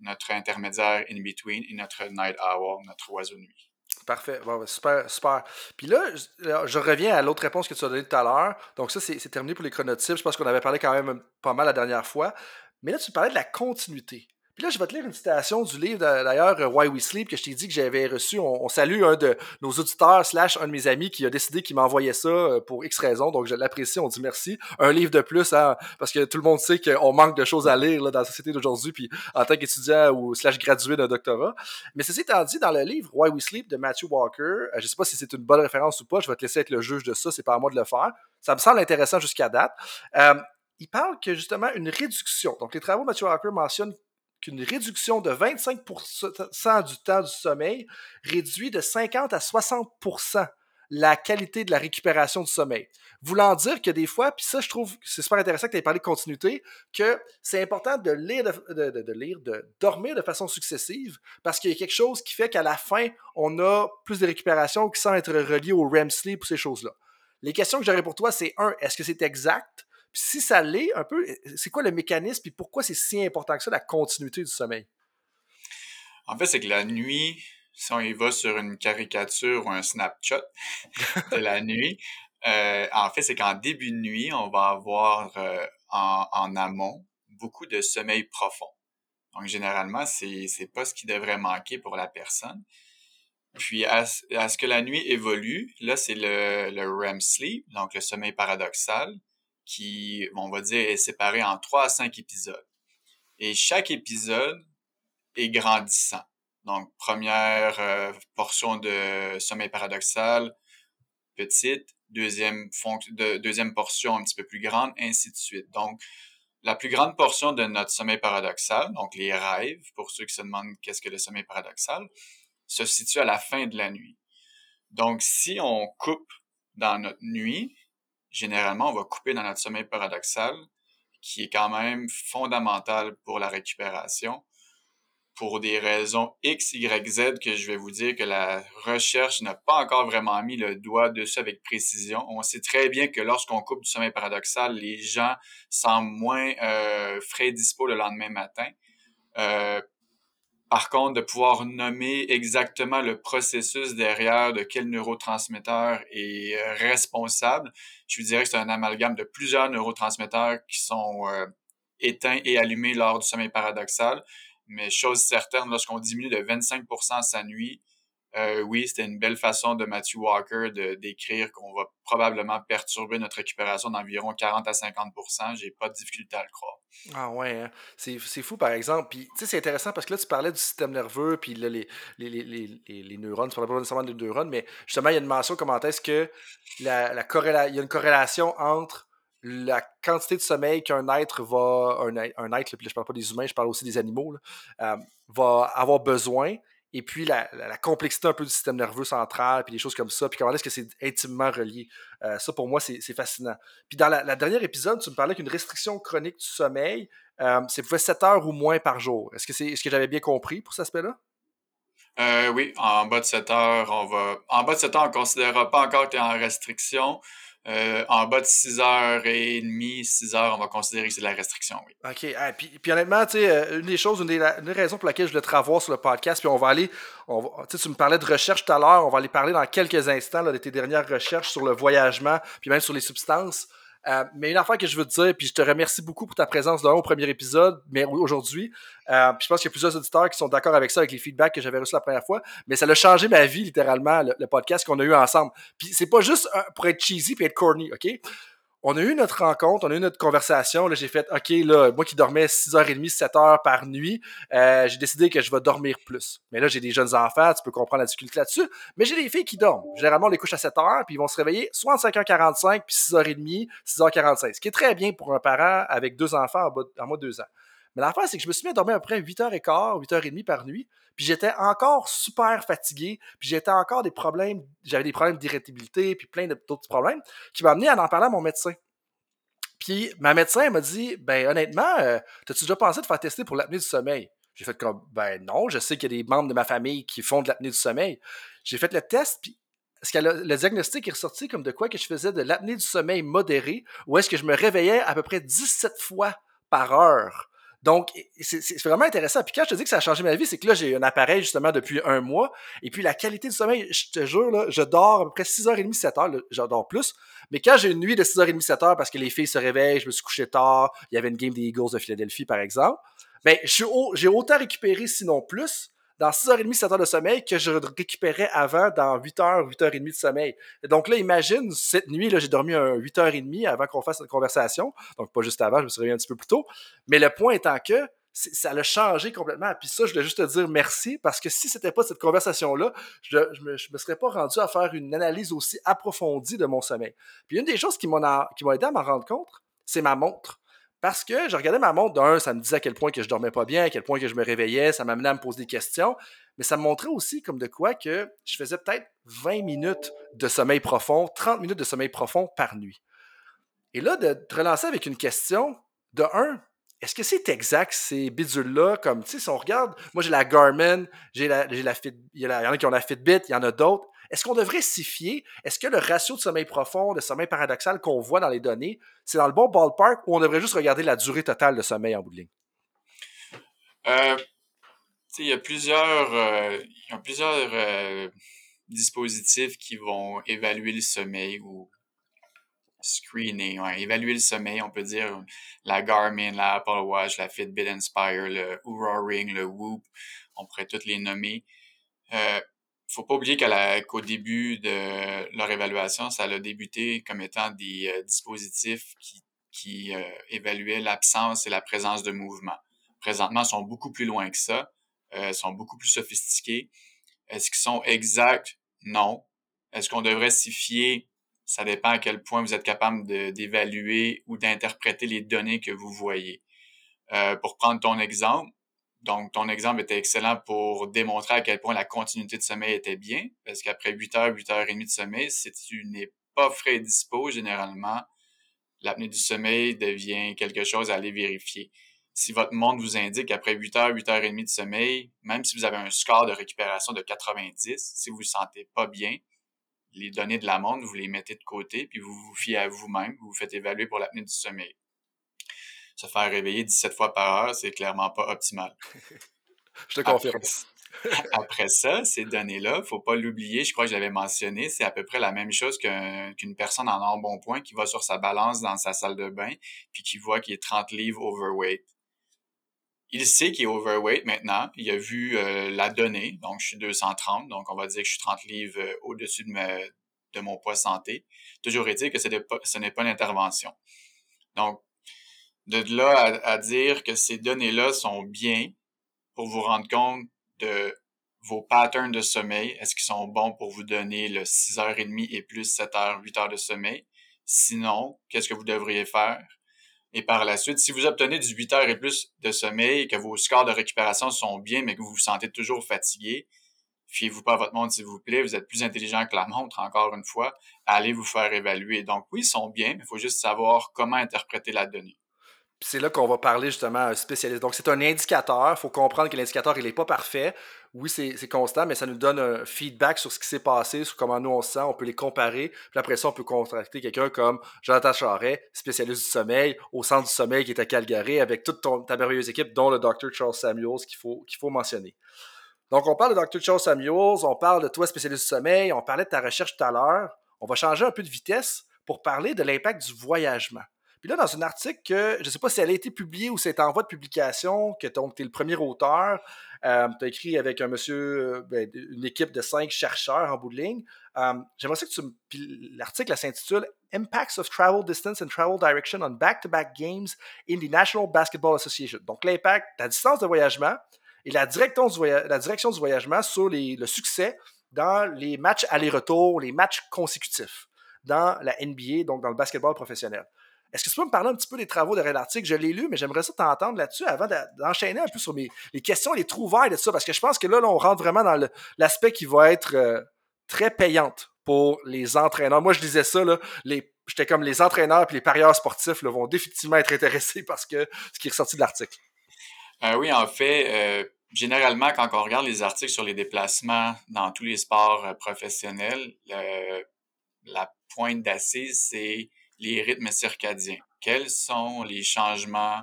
notre intermédiaire in between et notre night owl, notre oiseau nuit. Parfait. Bon, ben, super, super. Puis là, je, reviens à l'autre réponse que tu as donnée tout à l'heure. Donc, ça, c'est terminé pour les chronotypes. Je pense qu'on avait parlé quand même pas mal la dernière fois. Mais là, tu parlais de la continuité. Puis là, je vais te lire une citation du livre, d'ailleurs, euh, Why We Sleep, que je t'ai dit que j'avais reçu. On, salue un de nos auditeurs, slash un de mes amis, qui a décidé qu'il m'envoyait ça euh, pour X raisons. Donc, je l'apprécie, on dit merci. Un livre de plus, hein, parce que tout le monde sait qu'on manque de choses à lire là, dans la société d'aujourd'hui, puis en tant qu'étudiant ou slash gradué d'un doctorat. Mais ceci étant dit, dans le livre Why We Sleep de Matthew Walker, euh, je sais pas si c'est une bonne référence ou pas, je vais te laisser être le juge de ça, c'est pas à moi de le faire. Ça me semble intéressant jusqu'à date. il parle que justement une réduction. Donc, les travaux de Matthew Walker mentionnent qu'une réduction de 25% du temps du sommeil réduit de 50 à 60% la qualité de la récupération du sommeil. Voulant dire que des fois, puis ça, je trouve, c'est super intéressant que tu aies parlé de continuité, que c'est important de lire, de, dormir de façon successive, parce qu'il y a quelque chose qui fait qu'à la fin, on a plus de récupération qui semble être relié au REM sleep ou ces choses-là. Les questions que j'aurais pour toi, c'est un, est-ce que c'est exact? Si ça l'est un peu, c'est quoi le mécanisme et pourquoi c'est si important que ça, la continuité du sommeil? En fait, c'est que la nuit, si on y va sur une caricature ou un snapshot de la nuit, euh, en fait, c'est qu'en début de nuit, on va avoir euh, en, amont beaucoup de sommeil profond. Donc, généralement, c'est, c'est pas ce qui devrait manquer pour la personne. Puis, à, ce que la nuit évolue, là, c'est le, le REM sleep, donc le sommeil paradoxal qui, on va dire, est séparé en trois à cinq épisodes. Et chaque épisode est grandissant. Donc, première euh, portion de sommeil paradoxal, petite, deuxième, de, deuxième portion un petit peu plus grande, ainsi de suite. Donc, la plus grande portion de notre sommeil paradoxal, donc les rêves, pour ceux qui se demandent qu'est-ce que le sommeil paradoxal, se situe à la fin de la nuit. Donc, si on coupe dans notre nuit, généralement, on va couper dans notre sommeil paradoxal, qui est quand même fondamental pour la récupération, pour des raisons X, Y, Z que je vais vous dire que la recherche n'a pas encore vraiment mis le doigt dessus avec précision. On sait très bien que lorsqu'on coupe du sommeil paradoxal, les gens semblent moins euh, frais dispo le lendemain matin. Euh, par contre, de pouvoir nommer exactement le processus derrière de quel neurotransmetteur est euh, responsable, je vous dirais que c'est un amalgame de plusieurs neurotransmetteurs qui sont euh, éteints et allumés lors du sommeil paradoxal. Mais chose certaine, lorsqu'on diminue de 25% sa nuit, euh, oui, c'était une belle façon de Matthew Walker de décrire qu'on va probablement perturber notre récupération d'environ 40 à 50% J'ai pas de difficulté à le croire. Ah ouais, hein. c'est, fou par exemple. Puis, tu sais, c'est intéressant parce que là, tu parlais du système nerveux, puis là, les, les, les, les, neurones, tu parlais pas nécessairement des neurones, mais justement, il y a une mention comment est-ce que la, la il y a une corrélation entre la quantité de sommeil qu'un être va, un, un être, puis là, je parle pas des humains, je parle aussi des animaux, euh, va avoir besoin et puis la, complexité un peu du système nerveux central, puis des choses comme ça, puis comment est-ce que c'est intimement relié. Euh, ça, pour moi, c'est fascinant. Puis dans la, dernière épisode, tu me parlais qu'une restriction chronique du sommeil, euh, c'est 7 heures ou moins par jour. Est-ce que que j'avais bien compris pour cet aspect-là? Euh, oui, en bas de 7 heures, on va. En bas de 7 heures, on ne considérera pas encore que tu es en restriction. Euh, en bas de 6h30, 6h, on va considérer que c'est de la restriction, oui. OK. Ah, puis, puis, honnêtement, tu sais, euh, une des choses, une des, raisons pour laquelle je voulais te revoir sur le podcast, puis on va aller, on tu me parlais de recherche tout à l'heure, on va aller parler dans quelques instants de tes dernières recherches sur le voyagement, puis même sur les substances. Euh, mais une affaire que je veux te dire, puis je te remercie beaucoup pour ta présence dans au premier épisode, mais aujourd'hui. Euh, puis je pense qu'il y a plusieurs auditeurs qui sont d'accord avec ça, avec les feedbacks que j'avais reçus la première fois. Mais ça a changé ma vie, littéralement, le, podcast qu'on a eu ensemble. Puis c'est pas juste pour être cheesy puis être corny, OK? On a eu notre rencontre, on a eu notre conversation. Là, j'ai fait, OK, là, moi qui dormais 6h30, 7h par nuit, euh, j'ai décidé que je vais dormir plus. Mais là, j'ai des jeunes enfants, tu peux comprendre la difficulté là-dessus. Mais j'ai des filles qui dorment. Généralement, on les couche à 7h, puis ils vont se réveiller soit en 5h45, puis 6h30, 6h45. Ce qui est très bien pour un parent avec deux enfants en, bas, en moins de deux ans. Mais l'affaire, c'est que je me suis mis à dormir à peu près 8h15, 8h30 par nuit. Puis j'étais encore super fatigué, puis j'étais encore des problèmes, j'avais des problèmes d'irritabilité, puis plein d'autres problèmes, qui m'ont amené à en parler à mon médecin. Puis ma médecin m'a dit, ben honnêtement, euh, t'as-tu déjà pensé de faire tester pour l'apnée du sommeil? J'ai fait comme, ben non, je sais qu'il y a des membres de ma famille qui font de l'apnée du sommeil. J'ai fait le test, puis ce le diagnostic est ressorti comme de quoi que je faisais de l'apnée du sommeil modéré, où est-ce que je me réveillais à peu près 17 fois par heure? Donc, c'est vraiment intéressant. Puis quand je te dis que ça a changé ma vie, c'est que là, j'ai un appareil justement depuis un mois. Et puis la qualité du sommeil, je te jure, là, je dors à peu près 6h30, 7h. Je dors plus. Mais quand j'ai une nuit de 6h30, 7h parce que les filles se réveillent, je me suis couché tard, il y avait une game des Eagles de Philadelphie, par exemple, ben, j'ai autant récupéré, sinon plus, dans 6h30, 7h de sommeil que je récupérais avant dans 8h, 8h30 de sommeil. donc là, imagine, cette nuit, là, j'ai dormi un 8h30 avant qu'on fasse notre conversation. Donc pas juste avant, je me suis réveillé un petit peu plus tôt. Mais le point étant que ça l'a changé complètement. Puis ça, je voulais juste te dire merci parce que si c'était pas cette conversation-là, je, je, me, me serais pas rendu à faire une analyse aussi approfondie de mon sommeil. Puis une des choses qui m'a aidé à m'en rendre compte, c'est ma montre. Parce que je regardais ma montre, d'un, ça me disait à quel point que je dormais pas bien, à quel point que je me réveillais, ça m'amenait à me poser des questions, mais ça me montrait aussi comme de quoi que je faisais peut-être 20 minutes de sommeil profond, 30 minutes de sommeil profond par nuit. Et là, de te relancer avec une question, de un, est-ce que c'est exact ces bidules-là? Comme, tu sais, si on regarde, moi j'ai la Garmin, j'ai la, la Fit, il y, en a qui ont la Fitbit, il y en a d'autres. Est-ce qu'on devrait s'y fier? Est-ce que le ratio de sommeil profond, de sommeil paradoxal qu'on voit dans les données, c'est dans le bon ballpark ou on devrait juste regarder la durée totale de sommeil en bout de ligne? Euh, il y a plusieurs, euh, euh, dispositifs qui vont évaluer le sommeil ou screening, évaluer le sommeil, on peut dire la Garmin, la Apple Watch, la Fitbit Inspire, le Oura Ring, le Whoop, on pourrait toutes les nommer. Faut pas oublier qu'au début de leur évaluation, ça a débuté comme étant des euh, dispositifs qui, qui euh, évaluaient l'absence et la présence de mouvement. Présentement, ils sont beaucoup plus loin que ça, euh, sont beaucoup plus sophistiqués. Est-ce qu'ils sont exacts? Non. Est-ce qu'on devrait s'y fier? Ça dépend à quel point vous êtes capable d'évaluer ou d'interpréter les données que vous voyez. Euh, pour prendre ton exemple, donc, ton exemple était excellent pour démontrer à quel point la continuité de sommeil était bien, parce qu'après 8 heures, 8 heures et demie de sommeil, si tu n'es pas frais et dispo, généralement, l'apnée du sommeil devient quelque chose à aller vérifier. Si votre monde vous indique qu'après 8 heures, 8 heures et demie de sommeil, même si vous avez un score de récupération de 90, si vous ne vous sentez pas bien, les données de la montre, vous les mettez de côté, puis vous vous fiez à vous-même, vous vous faites évaluer pour l'apnée du sommeil se faire réveiller 17 fois par heure, c'est clairement pas optimal. je te confirme. Après, ça, ces données-là, faut pas l'oublier, je crois que je l'avais mentionné, c'est à peu près la même chose qu'une personne en un bon point qui va sur sa balance dans sa salle de bain, puis qui voit qu'il est 30 livres overweight. Il sait qu'il est overweight maintenant, il a vu euh, la donnée, donc je suis 230, donc on va dire que je suis 30 livres euh, au-dessus de, de mon poids santé. Toujours est-il que ce n'est pas, une intervention. Donc, de là à, dire que ces données-là sont bien pour vous rendre compte de vos patterns de sommeil. Est-ce qu'ils sont bons pour vous donner le 6h30 et plus 7 h 8 heures de sommeil? Sinon, qu'est-ce que vous devriez faire? Et par la suite, si vous obtenez du 8 heures et plus de sommeil et que vos scores de récupération sont bien, mais que vous vous sentez toujours fatigué, fiez-vous pas à votre montre, s'il vous plaît. Vous êtes plus intelligent que la montre, encore une fois. Allez vous faire évaluer. Donc oui, ils sont bien, mais il faut juste savoir comment interpréter la donnée c'est là qu'on va parler justement à un spécialiste. Donc, c'est un indicateur. Il faut comprendre que l'indicateur, il n'est pas parfait. Oui, c'est constant, mais ça nous donne un feedback sur ce qui s'est passé, sur comment nous on se sent. On peut les comparer. Puis après ça, on peut contracter quelqu'un comme Jonathan Charret, spécialiste du sommeil, au centre du sommeil qui est à Calgary, avec toute ta merveilleuse équipe, dont le Dr. Charles Samuels qu'il faut, qu'il faut mentionner. Donc, on parle de Dr. Charles Samuels, on parle de toi, spécialiste du sommeil, on parlait de ta recherche tout à l'heure. On va changer un peu de vitesse pour parler de l'impact du voyagement. Puis là, dans un article que je ne sais pas si elle a été publiée ou c'est en voie de publication, que tu es le premier auteur, euh, tu as écrit avec un monsieur, euh, ben, une équipe de cinq chercheurs en bout de ligne. Euh, j'aimerais que tu L'article s'intitule Impacts of Travel Distance and Travel Direction on Back-to-Back Games in the National Basketball Association. Donc, l'impact, la distance de voyagement et la direction du, la direction du voyagement sur le succès dans les matchs aller-retour, les matchs consécutifs dans la NBA, donc dans le basketball professionnel. Est-ce que tu peux me parler un petit peu des travaux de l'article? Je l'ai lu, mais j'aimerais ça t'entendre là-dessus avant d'enchaîner un peu sur mes, les questions, les trouvailles de ça, parce que je pense que là, on rentre vraiment dans l'aspect qui va être euh, très payante pour les entraîneurs. Moi, je disais ça, là, j'étais comme les entraîneurs et les parieurs sportifs vont définitivement être intéressés parce que ce qui est ressorti de l'article. Euh, oui, en fait, euh, généralement, quand on regarde les articles sur les déplacements dans tous les sports professionnels, la pointe d'assise, c'est les rythmes circadiens. Quels sont les changements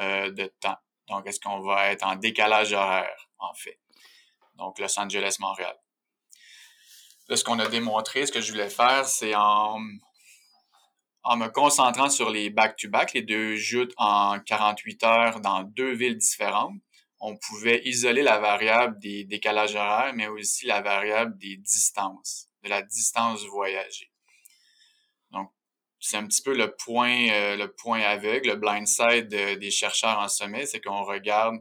euh, de temps? Donc, est-ce qu'on va être en décalage horaire, en fait? Donc, Los Angeles-Montréal. Là, ce qu'on a démontré, ce que je voulais faire, c'est en, en me concentrant sur les back-to-back, les deux joutes en 48 heures dans deux villes différentes, on pouvait isoler la variable des décalages horaires, mais aussi la variable des distances, de la distance voyagée. C'est un petit peu le point, euh, le point aveugle, le blind side des chercheurs en sommet, c'est qu'on regarde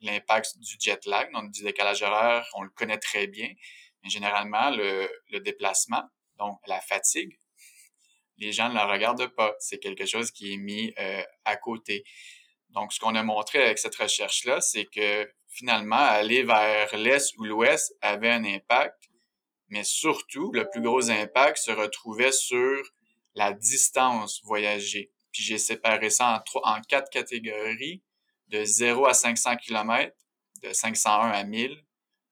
l'impact du jet lag, donc du décalage horaire, on le connaît très bien, mais généralement, le, le déplacement, donc la fatigue, les gens ne la regardent pas. C'est quelque chose qui est mis euh, à côté. Donc, ce qu'on a montré avec cette recherche-là, c'est que finalement, aller vers l'est ou l'ouest avait un impact, mais surtout, le plus gros impact se retrouvait sur la distance voyagée. Puis j'ai séparé ça en, trois, en quatre catégories, de 0 à 500 km, de 501 à 1000,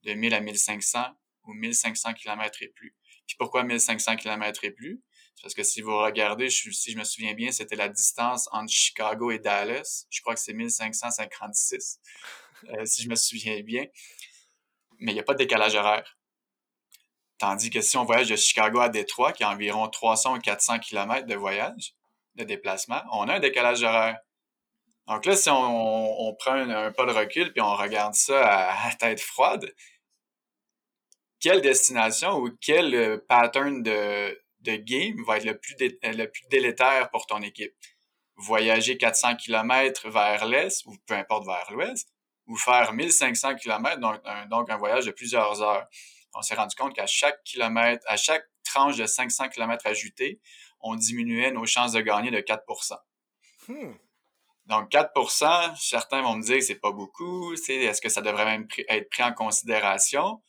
de 1000 à 1500 ou 1500 km et plus. Puis pourquoi 1500 km et plus? Parce que si vous regardez, si je me souviens bien, c'était la distance entre Chicago et Dallas. Je crois que c'est 1556, euh, si je me souviens bien. Mais il n'y a pas de décalage horaire. Tandis que si on voyage de Chicago à Détroit, qui est environ 300 ou 400 km de voyage, de déplacement, on a un décalage horaire. Donc là, si on, prend un, pas de recul puis on regarde ça à, tête froide, quelle destination ou quel euh, pattern de, de game va être le plus, plus délétère pour ton équipe? Voyager 400 km vers l'est ou peu importe vers l'ouest, ou faire 1500 km, donc donc un voyage de plusieurs heures? On s'est rendu compte qu'à chaque kilomètre, à chaque tranche de 500 km ajoutée, on diminuait nos chances de gagner de 4% hmm. Donc 4% certains vont me dire que c'est pas beaucoup, est-ce que ça devrait même être pris en considération?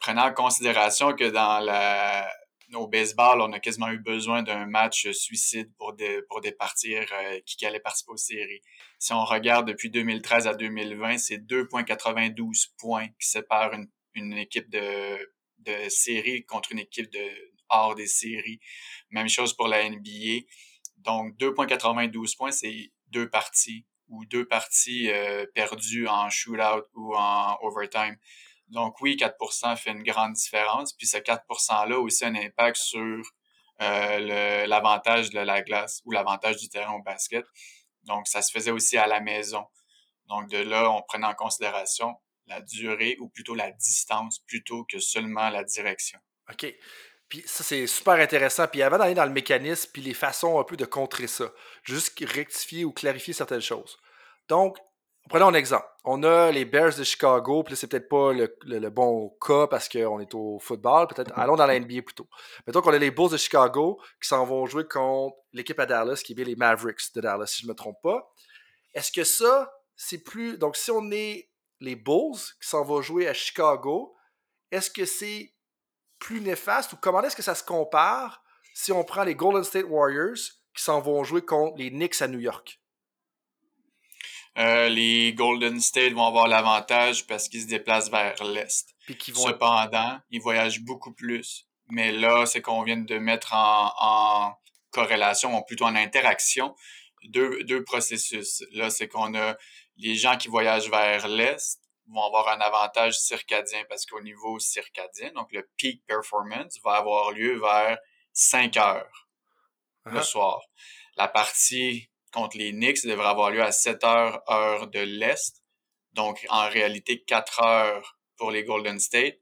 Prenant en considération que dans la, au baseball, on a quasiment eu besoin d'un match suicide pour, pour départir euh, qui allait participer aux séries. Si on regarde depuis 2013 à 2020, c'est 2,92 points qui séparent une, une équipe de, de série contre une équipe de hors des séries. Même chose pour la NBA. Donc, 2,92 points, c'est deux parties ou deux parties euh, perdues en shootout ou en overtime. Donc oui, 4% fait une grande différence. Puis ce 4 %-là a aussi un impact sur euh, l'avantage de la glace ou l'avantage du terrain au basket. Donc ça se faisait aussi à la maison. Donc de là, on prenait en considération la durée ou plutôt la distance plutôt que seulement la direction. OK. Puis ça, c'est super intéressant. Puis avant d'aller dans le mécanisme, puis les façons un peu de contrer ça, juste rectifier ou clarifier certaines choses. Donc, Prenons un exemple. On a les Bears de Chicago, puis là, c'est peut-être pas le, bon cas parce qu'on est au football. Peut-être allons dans la NBA plutôt. Mettons qu'on a les Bulls de Chicago qui s'en vont jouer contre l'équipe à Dallas, qui est bien les Mavericks de Dallas, si je ne me trompe pas. Est-ce que ça, c'est plus. Donc, si on est les Bulls qui s'en vont jouer à Chicago, est-ce que c'est plus néfaste ou comment est-ce que ça se compare si on prend les Golden State Warriors qui s'en vont jouer contre les Knicks à New York? Euh, les Golden State vont avoir l'avantage parce qu'ils se déplacent vers l'est. Cependant, ils voyagent beaucoup plus. Mais là, c'est qu'on vient de mettre en, corrélation, ou plutôt en interaction, deux, deux processus. Là, c'est qu'on a les gens qui voyagent vers l'est vont avoir un avantage circadien parce qu'au niveau circadien, donc le peak performance va avoir lieu vers 5 heures le uh-huh. soir. La partie contre les Knicks devrait avoir lieu à 7 heures, heure de l'Est. Donc, en réalité, 4 heures pour les Golden State.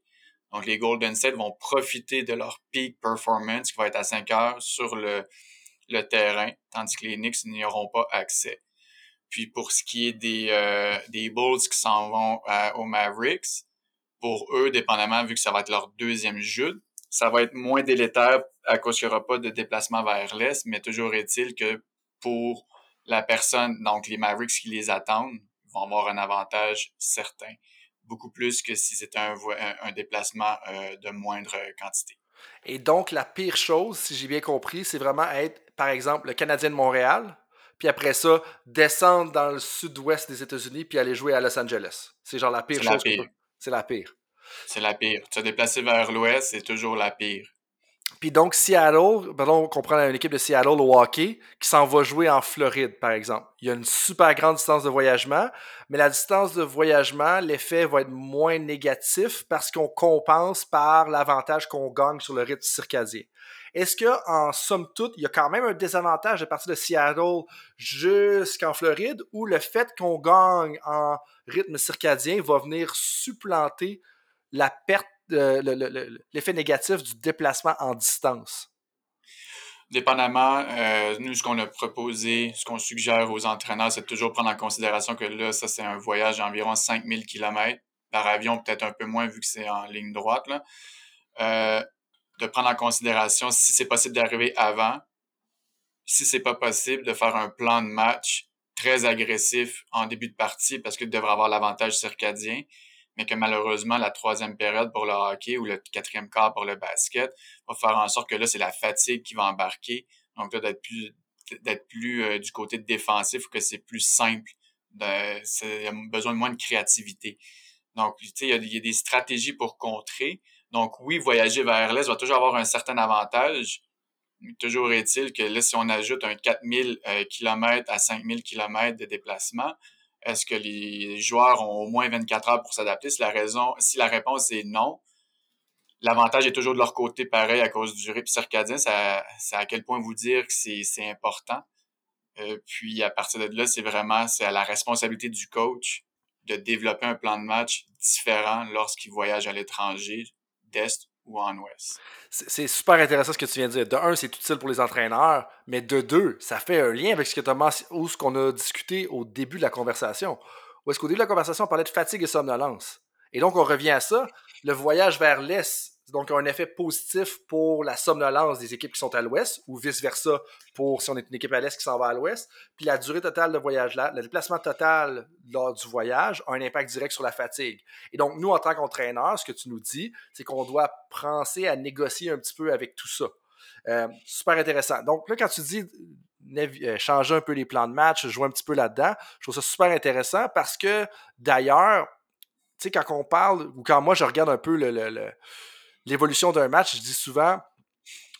Donc, les Golden State vont profiter de leur peak performance qui va être à 5 heures sur le, le terrain, tandis que les Knicks n'y auront pas accès. Puis, pour ce qui est des, euh, des Bulls qui s'en vont euh, aux Mavericks, pour eux, dépendamment, vu que ça va être leur deuxième jeu, ça va être moins délétère à cause qu'il n'y aura pas de déplacement vers l'Est, mais toujours est-il que pour la personne, donc les Mavericks qui les attendent, vont avoir un avantage certain, beaucoup plus que si c'était un, un, déplacement euh, de moindre quantité. Et donc, la pire chose, si j'ai bien compris, c'est vraiment être, par exemple, le Canadien de Montréal, puis après ça, descendre dans le sud-ouest des États-Unis, puis aller jouer à Los Angeles. C'est genre la pire chose. C'est la pire. C'est la pire. Se déplacer vers l'ouest, c'est toujours la pire. Puis donc, Seattle, pardon, on comprend une équipe de Seattle au hockey qui s'en va jouer en Floride, par exemple. Il y a une super grande distance de voyagement, mais la distance de voyagement, l'effet va être moins négatif parce qu'on compense par l'avantage qu'on gagne sur le rythme circadien. Est-ce que, en somme toute, il y a quand même un désavantage à partir de Seattle jusqu'en Floride ou le fait qu'on gagne en rythme circadien va venir supplanter la perte l'effet négatif du déplacement en distance? Dépendamment, euh, nous, ce qu'on a proposé, ce qu'on suggère aux entraîneurs, c'est de toujours prendre en considération que là, ça, c'est un voyage d'environ 5000 km par avion, peut-être un peu moins vu que c'est en ligne droite. Euh, de prendre en considération si c'est possible d'arriver avant, si c'est pas possible de faire un plan de match très agressif en début de partie parce qu'il devrait avoir l'avantage circadien mais que malheureusement, la troisième période pour le hockey ou le quatrième quart pour le basket va faire en sorte que là, c'est la fatigue qui va embarquer. Donc là, d'être plus, d'être plus euh, du côté défensif, que c'est plus simple. Il y a besoin de moins de créativité. Donc, tu sais, il y, a, des stratégies pour contrer. Donc, oui, voyager vers l'Est va toujours avoir un certain avantage. toujours est-il que là, si on ajoute un 4000 euh, km à 5000 km de déplacement, est-ce que les joueurs ont au moins 24 heures pour s'adapter? Si la, si la réponse est non, l'avantage est toujours de leur côté pareil à cause du rythme circadien. Ça, c'est à quel point vous dire que c'est, c'est important? Euh, puis à partir de là, c'est vraiment c'est à la responsabilité du coach de développer un plan de match différent lorsqu'il voyage à l'étranger, ou en ouest. C'est super intéressant ce que tu viens de dire. De un, c'est utile pour les entraîneurs, mais de deux, ça fait un lien avec ce que tu ou ce qu'on a discuté au début de la conversation. Ou est-ce qu'au début de la conversation, on parlait de fatigue et somnolence? Et donc, on revient à ça. Le voyage vers l'Est, donc un effet positif pour la somnolence des équipes qui sont à l'ouest ou vice-versa pour si on est une équipe à l'est qui s'en va à l'ouest. Puis la durée totale de voyage là, le déplacement total lors du voyage a un impact direct sur la fatigue. Et donc nous en tant qu'entraîneurs, ce que tu nous dis, c'est qu'on doit penser à négocier un petit peu avec tout ça. Euh, super intéressant. Donc là quand tu dis euh, changer un peu les plans de match, jouer un petit peu là-dedans, je trouve ça super intéressant parce que d'ailleurs, tu sais, quand on parle, ou quand moi je regarde un peu le, le l'évolution d'un match, je dis souvent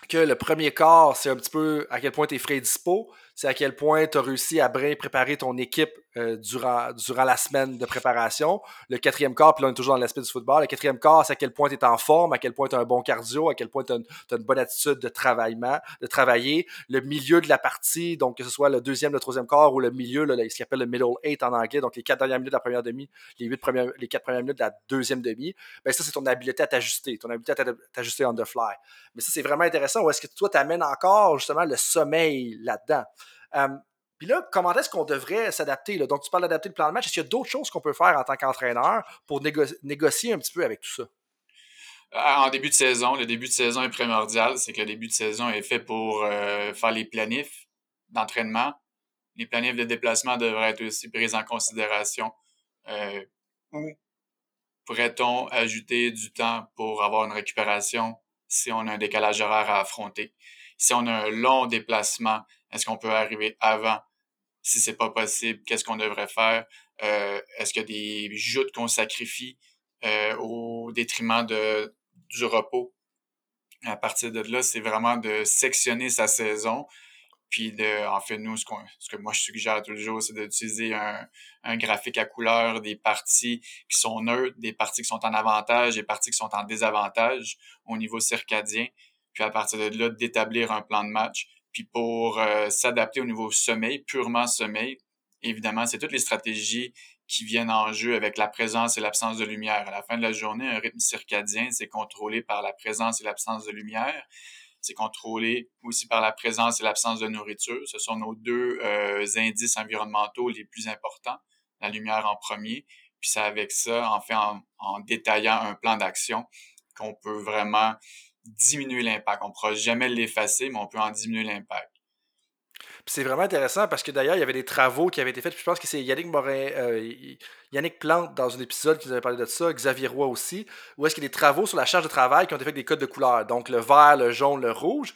que le premier quart, c'est un petit peu à quel point tu es frais dispo c'est à quel point tu as réussi à bien préparer ton équipe euh, durant, durant la semaine de préparation. Le quatrième quart, puis là, on est toujours dans l'aspect du football. Le quatrième quart, c'est à quel point tu es en forme, à quel point tu as un bon cardio, à quel point tu as, une bonne attitude de, travaillement, de travailler. Le milieu de la partie, donc que ce soit le deuxième, le troisième quart ou le milieu, là, ce qu'on appelle le middle eight en anglais, donc les quatre dernières minutes de la première demi, les, huit premières, les quatre premières minutes de la deuxième demi, ben ça, c'est ton habileté à t'ajuster, ton habileté à t'ajuster on the fly. Mais ça, c'est vraiment intéressant. Où est-ce que toi, tu amènes encore justement le sommeil là-dedans? Puis là, comment est-ce qu'on devrait s'adapter? Donc, tu parles d'adapter le plan de match. Est-ce qu'il y a d'autres choses qu'on peut faire en tant qu'entraîneur pour négocier un petit peu avec tout ça? En début de saison, le début de saison est primordial. C'est que le début de saison est fait pour euh, faire les planifs d'entraînement. Les planifs de déplacement devraient être aussi pris en considération. Euh, où pourrait-on ajouter du temps pour avoir une récupération si on a un décalage horaire à affronter? Si on a un long déplacement, est-ce qu'on peut arriver avant? Si c'est pas possible, qu'est-ce qu'on devrait faire? Euh, est-ce qu'il y a des joutes qu'on sacrifie euh, au détriment de, du repos? À partir de là, c'est vraiment de sectionner sa saison. Puis de, en fait, nous, ce, ce que moi je suggère toujours, c'est d'utiliser un, un, graphique à couleur des parties qui sont neutres, des parties qui sont en avantage, des parties qui sont en désavantage au niveau circadien. Puis à partir de là, d'établir un plan de match puis pour euh, s'adapter au niveau sommeil, purement sommeil, évidemment, c'est toutes les stratégies qui viennent en jeu avec la présence et l'absence de lumière. À la fin de la journée, un rythme circadien, c'est contrôlé par la présence et l'absence de lumière. C'est contrôlé aussi par la présence et l'absence de nourriture. Ce sont nos deux euh, indices environnementaux les plus importants. La lumière en premier. Puis c'est avec ça, en fait, en, en détaillant un plan d'action qu'on peut vraiment diminuer l'impact. On ne pourra jamais l'effacer, mais on peut en diminuer l'impact. C'est vraiment intéressant parce que d'ailleurs, il y avait des travaux qui avaient été faits. je pense que c'est Yannick Morin, euh, Yannick Plante dans un épisode qui nous avait parlé de ça, Xavier Roy aussi, où est-ce qu'il y a des travaux sur la charge de travail qui ont été faits avec des codes de couleur. Donc le vert, le jaune, le rouge.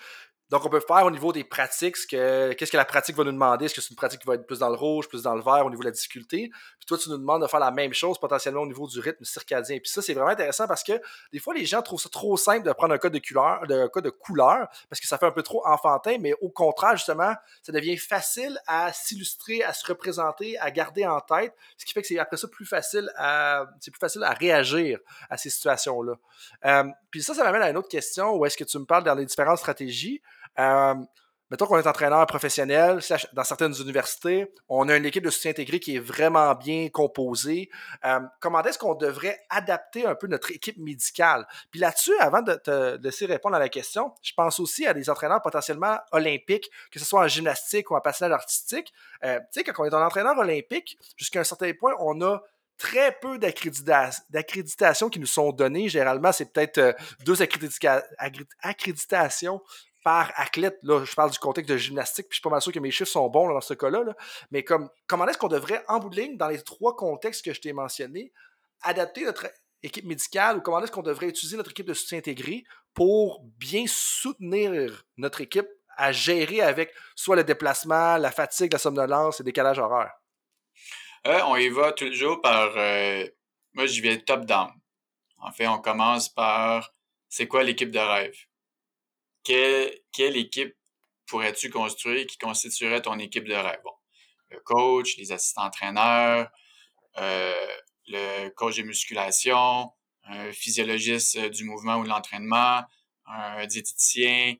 Donc, on peut faire au niveau des pratiques, qu'est-ce que la pratique va nous demander? Est-ce que c'est une pratique qui va être plus dans le rouge, plus dans le vert au niveau de la difficulté? Puis toi, tu nous demandes de faire la même chose potentiellement au niveau du rythme circadien. Puis ça, c'est vraiment intéressant parce que des fois, les gens trouvent ça trop simple de prendre un code de couleur, de, code de couleur parce que ça fait un peu trop enfantin, mais au contraire, justement, ça devient facile à s'illustrer, à se représenter, à garder en tête, ce qui fait que c'est après ça plus facile à, c'est plus facile à réagir à ces situations-là. Euh, puis ça, ça m'amène à une autre question où est-ce que tu me parles dans les différentes stratégies. Euh, mettons qu'on est entraîneur professionnel, dans certaines universités, on a une équipe de soutien intégré qui est vraiment bien composée. Euh, comment est-ce qu'on devrait adapter un peu notre équipe médicale? Puis là-dessus, avant de te laisser répondre à la question, je pense aussi à des entraîneurs potentiellement olympiques, que ce soit en gymnastique ou en patinage artistique. Euh, tu sais, quand on est un entraîneur olympique, jusqu'à un certain point, on a très peu d'accréditations qui nous sont données. Généralement, c'est peut-être euh, deux accréditations par athlète. Là, je parle du contexte de gymnastique, puis je suis pas mal sûr que mes chiffres sont bons dans ce cas-là. Mais comme, comment est-ce qu'on devrait, en bout de ligne, dans les trois contextes que je t'ai mentionnés, adapter notre équipe médicale ou comment est-ce qu'on devrait utiliser notre équipe de soutien intégré pour bien soutenir notre équipe à gérer avec soit le déplacement, la fatigue, la somnolence et le décalage horaire? Euh, on y va toujours par. Euh, moi, je vais top-down. En fait, on commence par c'est quoi l'équipe de rêve? Quelle, équipe pourrais-tu construire qui constituerait ton équipe de rêve? Bon, le coach, les assistants entraîneurs, euh, le coach de musculation, un physiologiste du mouvement ou de l'entraînement, un diététicien,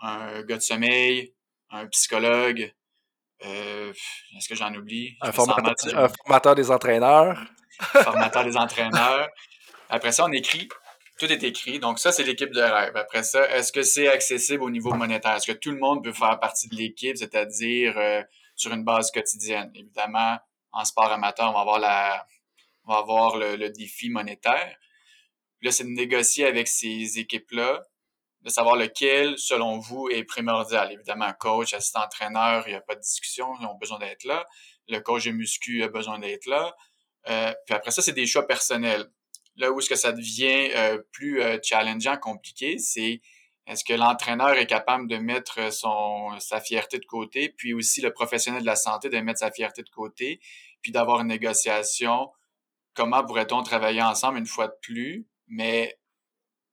un gars de sommeil, un psychologue. Euh, est-ce que j'en oublie? Un, un formateur des entraîneurs. formateur des entraîneurs. Après ça, on écrit tout est écrit. Donc, ça, c'est l'équipe de rêve. Après ça, est-ce que c'est accessible au niveau monétaire? Est-ce que tout le monde peut faire partie de l'équipe, c'est-à-dire euh, sur une base quotidienne? Évidemment, en sport amateur, on va avoir, la, on va avoir le, défi monétaire. là, c'est de négocier avec ces équipes-là, de savoir lequel, selon vous, est primordial. Évidemment, coach, assistant entraîneur, il n'y a pas de discussion, ils ont besoin d'être là. Le coach de muscu a besoin d'être là. Euh, puis après ça, c'est des choix personnels là où est-ce que ça devient euh, plus euh, challengeant, compliqué, c'est est-ce que l'entraîneur est capable de mettre son sa fierté de côté, puis aussi le professionnel de la santé de mettre sa fierté de côté, puis d'avoir une négociation? Comment pourrait-on travailler ensemble une fois de plus, mais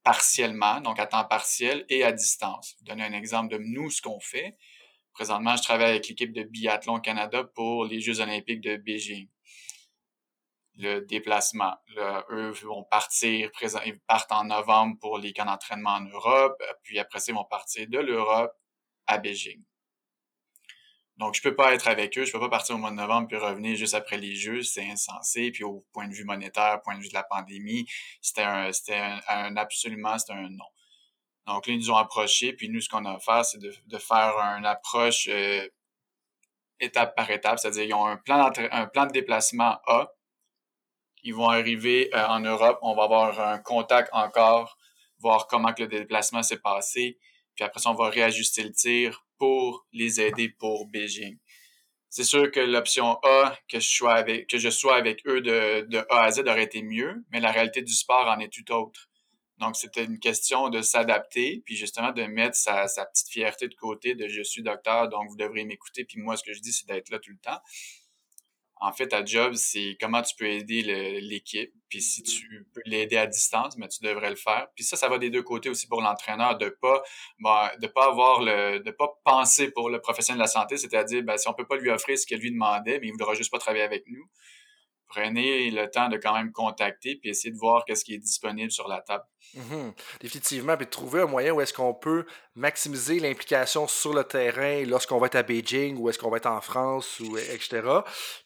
partiellement, donc à temps partiel et à distance? Je vais donner un exemple de nous, ce qu'on fait. Présentement, je travaille avec l'équipe de biathlon Canada pour les Jeux olympiques de Beijing le déplacement. eux vont partir, ils partent en novembre pour les camps d'entraînement en Europe, puis après ça, ils vont partir de l'Europe à Beijing. Donc, je peux pas être avec eux, je peux pas partir au mois de novembre puis revenir juste après les Jeux, c'est insensé. Puis au point de vue monétaire, point de vue de la pandémie, c'était un, c'était un, absolument, c'était un non. Donc là, ils nous ont approchés, puis nous, ce qu'on a à faire, c'est de, de faire une approche euh, étape par étape, c'est-à-dire ils ont un plan, un plan de déplacement A, ils vont arriver euh, en Europe, on va avoir un contact encore, voir comment que le déplacement s'est passé, puis après ça, on va réajuster le tir pour les aider pour Beijing. C'est sûr que l'option A, que je sois avec, que je sois avec eux de, de A à Z aurait été mieux, mais la réalité du sport en est tout autre. Donc, c'était une question de s'adapter, puis justement de mettre sa, sa petite fierté de côté de je suis docteur, donc vous devrez m'écouter, puis moi, ce que je dis, c'est d'être là tout le temps en fait, ta job, c'est comment tu peux aider l'équipe. Puis si tu peux l'aider à distance, mais tu devrais le faire. Puis ça, ça va des deux côtés aussi pour l'entraîneur, de pas ben, de pas avoir le de pas penser pour le professionnel de la santé, c'est-à-dire ben, si on peut pas lui offrir ce qu'elle lui demandait, mais il voudra juste pas travailler avec nous. Prenez le temps de quand même contacter puis essayer de voir qu'est-ce qui est disponible sur la table. Mhm. Définitivement, puis de trouver un moyen où est-ce qu'on peut maximiser l'implication sur le terrain lorsqu'on va être à Beijing ou est-ce qu'on va être en France ou etc.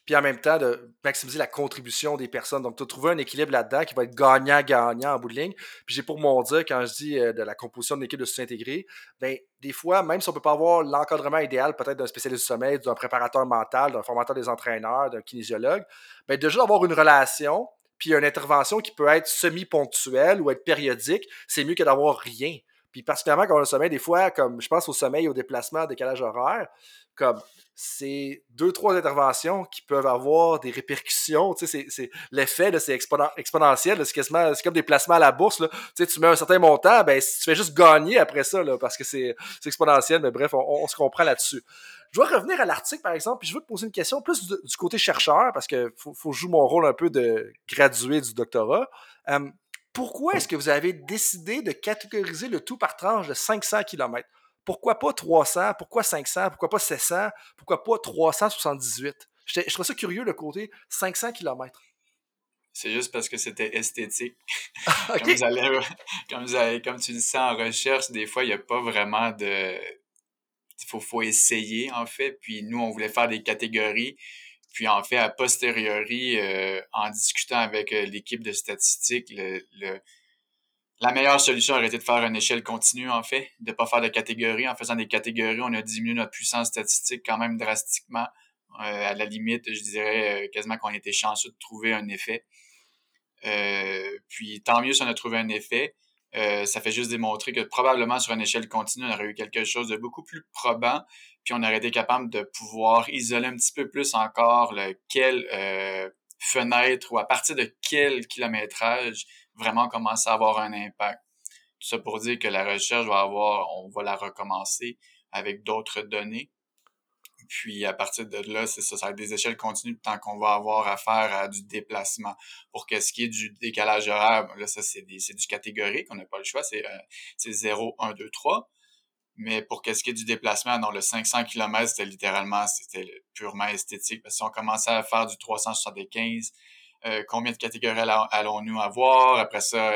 Puis en même temps de maximiser la contribution des personnes. Donc, tu as trouvé un équilibre là-dedans qui va être gagnant-gagnant en bout de ligne. Puis j'ai pour mon dire, quand je dis euh, de la composition de l'équipe de intégré, ben des fois, même si on peut pas avoir l'encadrement idéal peut-être d'un spécialiste du sommeil, d'un préparateur mental, d'un formateur des entraîneurs, d'un kinésiologue, ben déjà d'avoir une relation puis une intervention qui peut être semi-ponctuelle ou être périodique, c'est mieux que d'avoir rien. Puis particulièrement quand on a sommeil, des fois, comme je pense au sommeil, au déplacement, décalage horaire, comme c'est deux, trois interventions qui peuvent avoir des répercussions. Tu sais, c'est, l'effet, c'est exponentiel. c'est c'est comme des placements à la bourse. Là. Tu sais, tu mets un certain montant, ben, tu fais juste gagner après ça, là, parce que c'est, exponentiel. Mais bref, on, se comprend là-dessus. Je dois revenir à l'article, par exemple, puis je veux te poser une question plus du, côté chercheur, parce que faut, faut jouer mon rôle un peu de gradué du doctorat. Euh, pourquoi est-ce que vous avez décidé de catégoriser le tout par tranche de 500 km? Pourquoi pas 300? Pourquoi 500? Pourquoi pas 700? Pourquoi pas 378? Je, trouve ça curieux, le côté 500 km. C'est juste parce que c'était esthétique. comme, vous allez, comme, vous allez, comme, tu dis ça en recherche, des fois, il n'y a pas vraiment de... Il faut, faut essayer, en fait. Puis nous, on voulait faire des catégories. Puis en fait, a posteriori, euh, en discutant avec euh, l'équipe de statistiques, le, la meilleure solution aurait été de faire une échelle continue, en fait, de ne pas faire de catégories. En faisant des catégories, on a diminué notre puissance statistique quand même drastiquement. Euh, à la limite, je dirais quasiment qu'on était chanceux de trouver un effet. puis tant mieux si on a trouvé un effet. ça fait juste démontrer que probablement sur une échelle continue, on aurait eu quelque chose de beaucoup plus probant puis on aurait été capable de pouvoir isoler un petit peu plus encore lequel euh, fenêtre ou à partir de quel kilométrage vraiment commencer à avoir un impact. Tout ça pour dire que la recherche va avoir, on va la recommencer avec d'autres données. Puis à partir de là, c'est ça, ça va être des échelles continues tant qu'on va avoir affaire à du déplacement. Pour qu'est-ce qui est du décalage horaire, là, ça, c'est du catégorique, on n'a pas le choix, c'est euh, 0, 1, 2, 3. Mais pour qu'est-ce qui est du déplacement, dans le 500 km, c'était littéralement, c'était purement esthétique. Parce si on commençait à faire du 375, euh, combien de catégories allons-nous avoir? Après ça,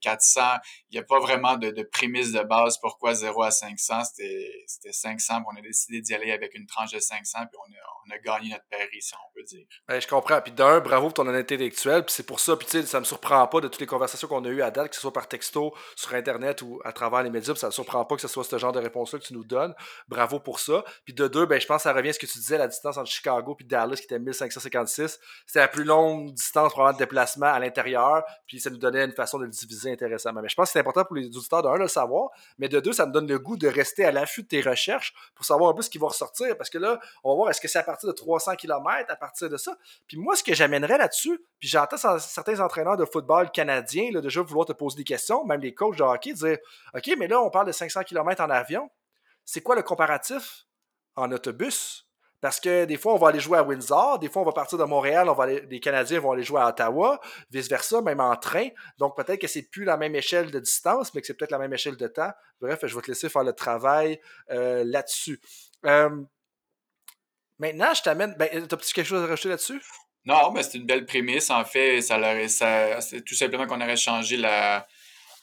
400. Euh, Il n'y a pas vraiment de, de, prémisse de base pourquoi 0 à 500. C'était 500, on a décidé d'y aller avec une tranche de 500, puis on a, on a gagné notre pari, si on peut dire. Ben, je comprends. Puis d'un, bravo pour ton honnêteté intellectuelle. Puis c'est pour ça, puis tu sais, ça me surprend pas de toutes les conversations qu'on a eues à date, que ce soit par texto, sur Internet ou à travers les médias. Puis ça me surprend pas que ce soit ce genre de réponse-là que tu nous donnes. Bravo pour ça. Puis de deux, ben, je pense que ça revient à ce que tu disais, la distance entre Chicago et Dallas qui était 1556. C'était la plus longue distance probablement de déplacement à l'intérieur. Puis ça nous donnait une façon de le diviser intéressamment. Mais je pense que c'est important pour les auditeurs, d'un, de le savoir. Mais de deux, ça me donne le goût de rester à l'affût de tes recherches pour savoir un peu ce qui va ressortir. Parce que là, on va voir est-ce que c'est à partir de 300 km à partir de ça? Puis moi, ce que j'amènerais là-dessus, puis j'entends certains entraîneurs de football canadiens là, déjà vouloir te poser des questions, même les coachs de hockey, dire OK, mais là, on parle de 500 km en avion. C'est quoi le comparatif en autobus? Parce que des fois, on va aller jouer à Windsor, des fois, on va partir de Montréal, on va les Canadiens vont aller jouer à Ottawa, vice-versa, même en train. Donc, peut-être que c'est plus la même échelle de distance, mais que c'est peut-être la même échelle de temps. Bref, je vais te laisser faire le travail euh, là-dessus. Euh, Maintenant, je t'amène. Ben, t'as-tu quelque chose à rajouter là-dessus? Non, mais c'est une belle prémisse. En fait, ça, c'est tout simplement qu'on aurait changé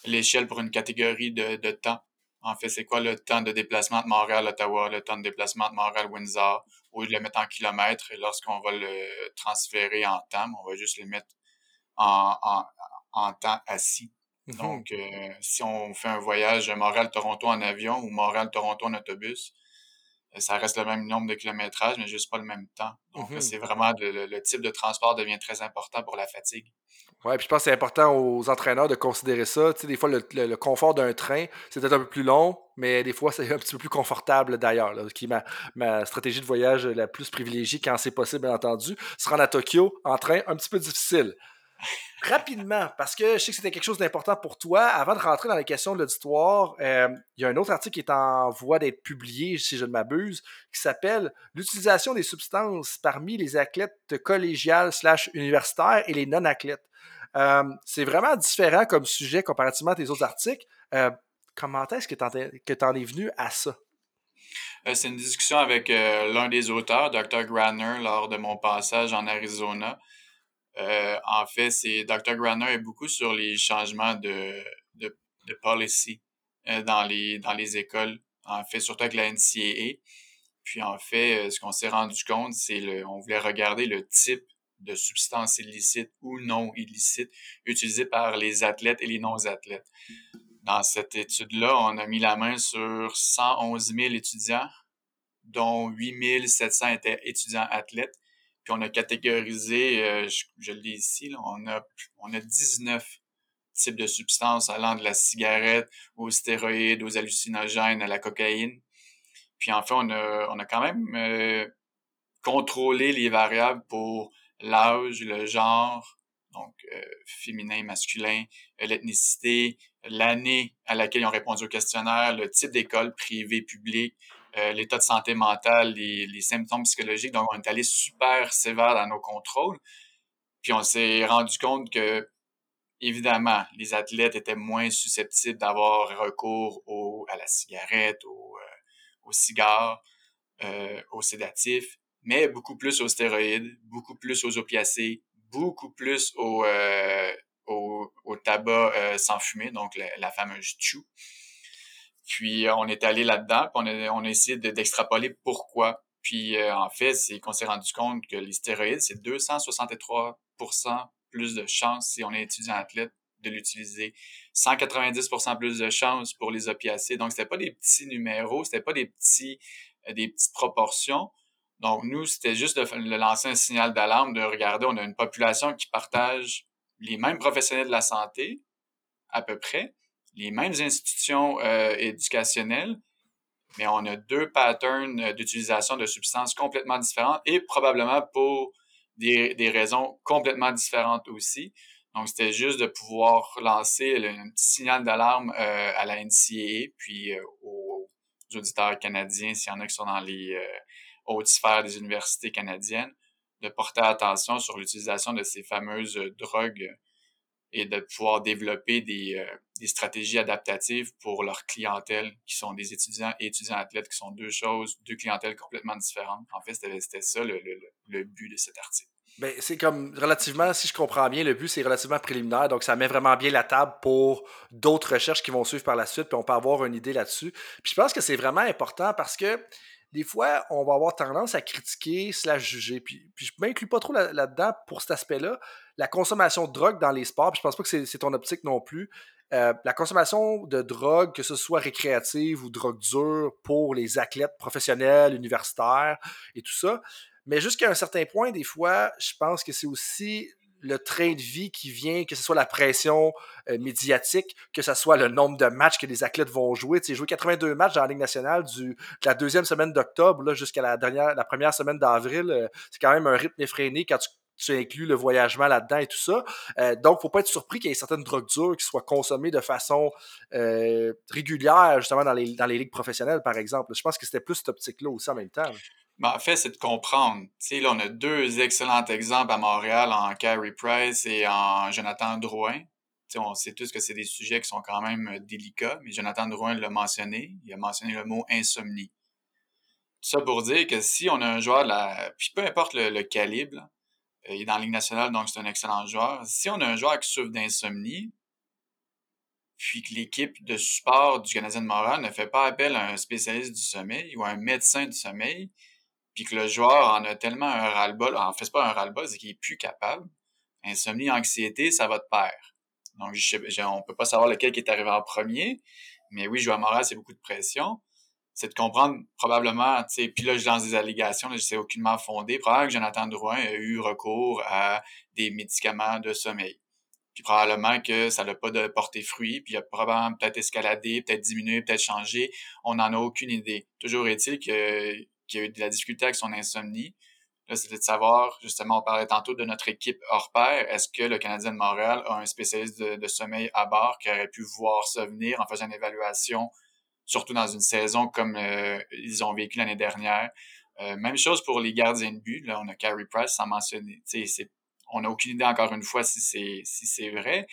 l'échelle pour une catégorie de temps. En fait, c'est quoi le temps de déplacement de Montréal-Ottawa, le temps de déplacement de Montréal-Windsor, au lieu de le mettre en kilomètres, et lorsqu'on va le transférer en temps, on va juste le mettre en, en, en temps assis. Mm-hmm. Donc, euh, si on fait un voyage Montréal-Toronto en avion ou Montréal-Toronto en autobus, ça reste le même nombre de kilométrages, mais juste pas le même temps. Donc, mhm. c'est vraiment le, type de transport devient très important pour la fatigue. Oui, puis je pense que c'est important aux entraîneurs de considérer ça. Tu sais, des fois, le, confort d'un train, c'est peut-être un peu plus long, mais des fois, c'est un petit peu plus confortable d'ailleurs. Qui est ma, ma, stratégie de voyage la plus privilégiée quand c'est possible, bien entendu. Se rendre à Tokyo en train, un petit peu difficile. Rapidement, parce que je sais que c'était quelque chose d'important pour toi, avant de rentrer dans les questions de l'auditoire, euh, il y a un autre article qui est en voie d'être publié, si je ne m'abuse, qui s'appelle L'utilisation des substances parmi les athlètes collégiales slash universitaires et les non-athlètes. Euh, c'est vraiment différent comme sujet comparativement à tes autres articles. Euh, comment est-ce que tu en es venu à ça? C'est une discussion avec l'un des auteurs, Dr. Granner, lors de mon passage en Arizona. Euh, en fait, c'est Dr. Granner est beaucoup sur les changements de, de, de policy euh, dans, les, dans les écoles, en fait, surtout avec la NCAA. Puis en fait, euh, ce qu'on s'est rendu compte, c'est le, on voulait regarder le type de substances illicites ou non illicites utilisées par les athlètes et les non-athlètes. Dans cette étude-là, on a mis la main sur 111 000 étudiants, dont 8 700 étaient étudiants athlètes puis on a catégorisé, euh, je, le lis ici, on, a, on a 19 types de substances allant de la cigarette aux stéroïdes, aux hallucinogènes, à la cocaïne. Puis en fait, on a, on a quand même euh, contrôlé les variables pour l'âge, le genre, donc euh, féminin, masculin, l'ethnicité, l'année à laquelle ils ont répondu au questionnaire, le type d'école privée, publique, euh, l'état de santé mentale, les, symptômes psychologiques. Donc, on est allé super sévère dans nos contrôles. Puis on s'est rendu compte que, évidemment, les athlètes étaient moins susceptibles d'avoir recours à la cigarette, au, euh, au cigare, euh, aux sédatifs, mais beaucoup plus aux stéroïdes, beaucoup plus aux opiacés, beaucoup plus au, euh, tabac sans fumer, donc la, la fameuse chew. Puis on est allé là-dedans, puis on a, on a essayé d'extrapoler pourquoi. Puis euh, en fait, c'est qu'on s'est rendu compte que les stéroïdes, c'est 263% plus de chances si on est étudiant athlète de l'utiliser. 190% plus de chances pour les opiacés. Donc, c'était pas des petits numéros, c'était pas des petits des petites proportions. Donc, nous, c'était juste de, lancer un signal d'alarme, de regarder, on a une population qui partage les mêmes professionnels de la santé, à peu près, les mêmes institutions euh, éducationnelles, mais on a deux patterns d'utilisation de substances complètement différentes et probablement pour des, des raisons complètement différentes aussi. Donc, c'était juste de pouvoir lancer un petit signal d'alarme euh, à la NCAA, puis euh, aux, auditeurs canadiens, s'il y en a qui sont dans les euh, hautes sphères des universités canadiennes, de porter attention sur l'utilisation de ces fameuses drogues et de pouvoir développer des, euh, des, stratégies adaptatives pour leur clientèle, qui sont des étudiants et étudiants athlètes, qui sont deux choses, deux clientèles complètement différentes. En fait, c'était ça le, le, le, but de cet article. Ben, c'est comme relativement, si je comprends bien, le but c'est relativement préliminaire, donc ça met vraiment bien la table pour d'autres recherches qui vont suivre par la suite, puis on peut avoir une idée là-dessus. Puis je pense que c'est vraiment important parce que des fois, on va avoir tendance à critiquer, slash juger. Puis, puis je ne m'inclus pas trop là-dedans pour cet aspect-là. La consommation de drogue dans les sports, puis je pense pas que c'est ton optique non plus. Euh, la consommation de drogue, que ce soit récréative ou drogue dure pour les athlètes professionnels, universitaires et tout ça. Mais jusqu'à un certain point, des fois, je pense que c'est aussi le train de vie qui vient, que ce soit la pression euh, médiatique, que ce soit le nombre de matchs que les athlètes vont jouer. Tu sais, jouer 82 matchs dans la Ligue nationale du, de la deuxième semaine d'octobre jusqu'à la dernière, la première semaine d'avril, euh, c'est quand même un rythme effréné quand tu tu inclus le voyagement là-dedans et tout ça. Euh, donc, faut pas être surpris qu'il y ait certaines drogues dures qui soient consommées de façon euh, régulière, justement, dans les, dans les ligues professionnelles, par exemple. Je pense que c'était plus cette optique-là aussi en même temps. Ben, en fait, c'est de comprendre. Tu sais, là, on a deux excellents exemples à Montréal en Carey Price et en Jonathan Drouin. Tu sais, on sait tous que c'est des sujets qui sont quand même euh, délicats, mais Jonathan Drouin l'a mentionné. Il a mentionné le mot insomnie. Tout ça pour dire que si on a un joueur, de la... puis peu importe le, calibre, il est dans la Ligue nationale, donc c'est un excellent joueur. Si on a un joueur qui souffre d'insomnie, puis que l'équipe de support du Canadien de Montréal ne fait pas appel à un spécialiste du sommeil ou à un médecin du sommeil, puis que le joueur en a tellement un ras-le-bol, en fait, pas un ras-le-bol, c'est qu'il est plus capable. Insomnie, anxiété, ça va de pair. Donc, je, je, on peut pas savoir lequel qui est arrivé en premier, mais oui, jouer à Montréal, c'est beaucoup de pression. C'est de comprendre probablement, tu sais, puis là, je lance des allégations, là, je sais aucunement fondé. Probablement que Jonathan Drouin a eu recours à des médicaments de sommeil. Puis probablement que ça n'a pas de porté fruit, puis il a probablement peut-être escaladé, peut-être diminué, peut-être changé. On n'en a aucune idée. Toujours est-il que qui a eu de la difficulté avec son insomnie. Là, c'était de savoir, justement, on parlait tantôt de notre équipe hors pair. Est-ce que le Canadien de Montréal a un spécialiste de, sommeil à bord qui aurait pu voir ça venir en faisant une évaluation, surtout dans une saison comme euh, ils ont vécu l'année dernière? Euh, même chose pour les gardiens de but. Là, on a Carey Price sans mentionner. On n'a aucune idée encore une fois si c'est si c'est vrai.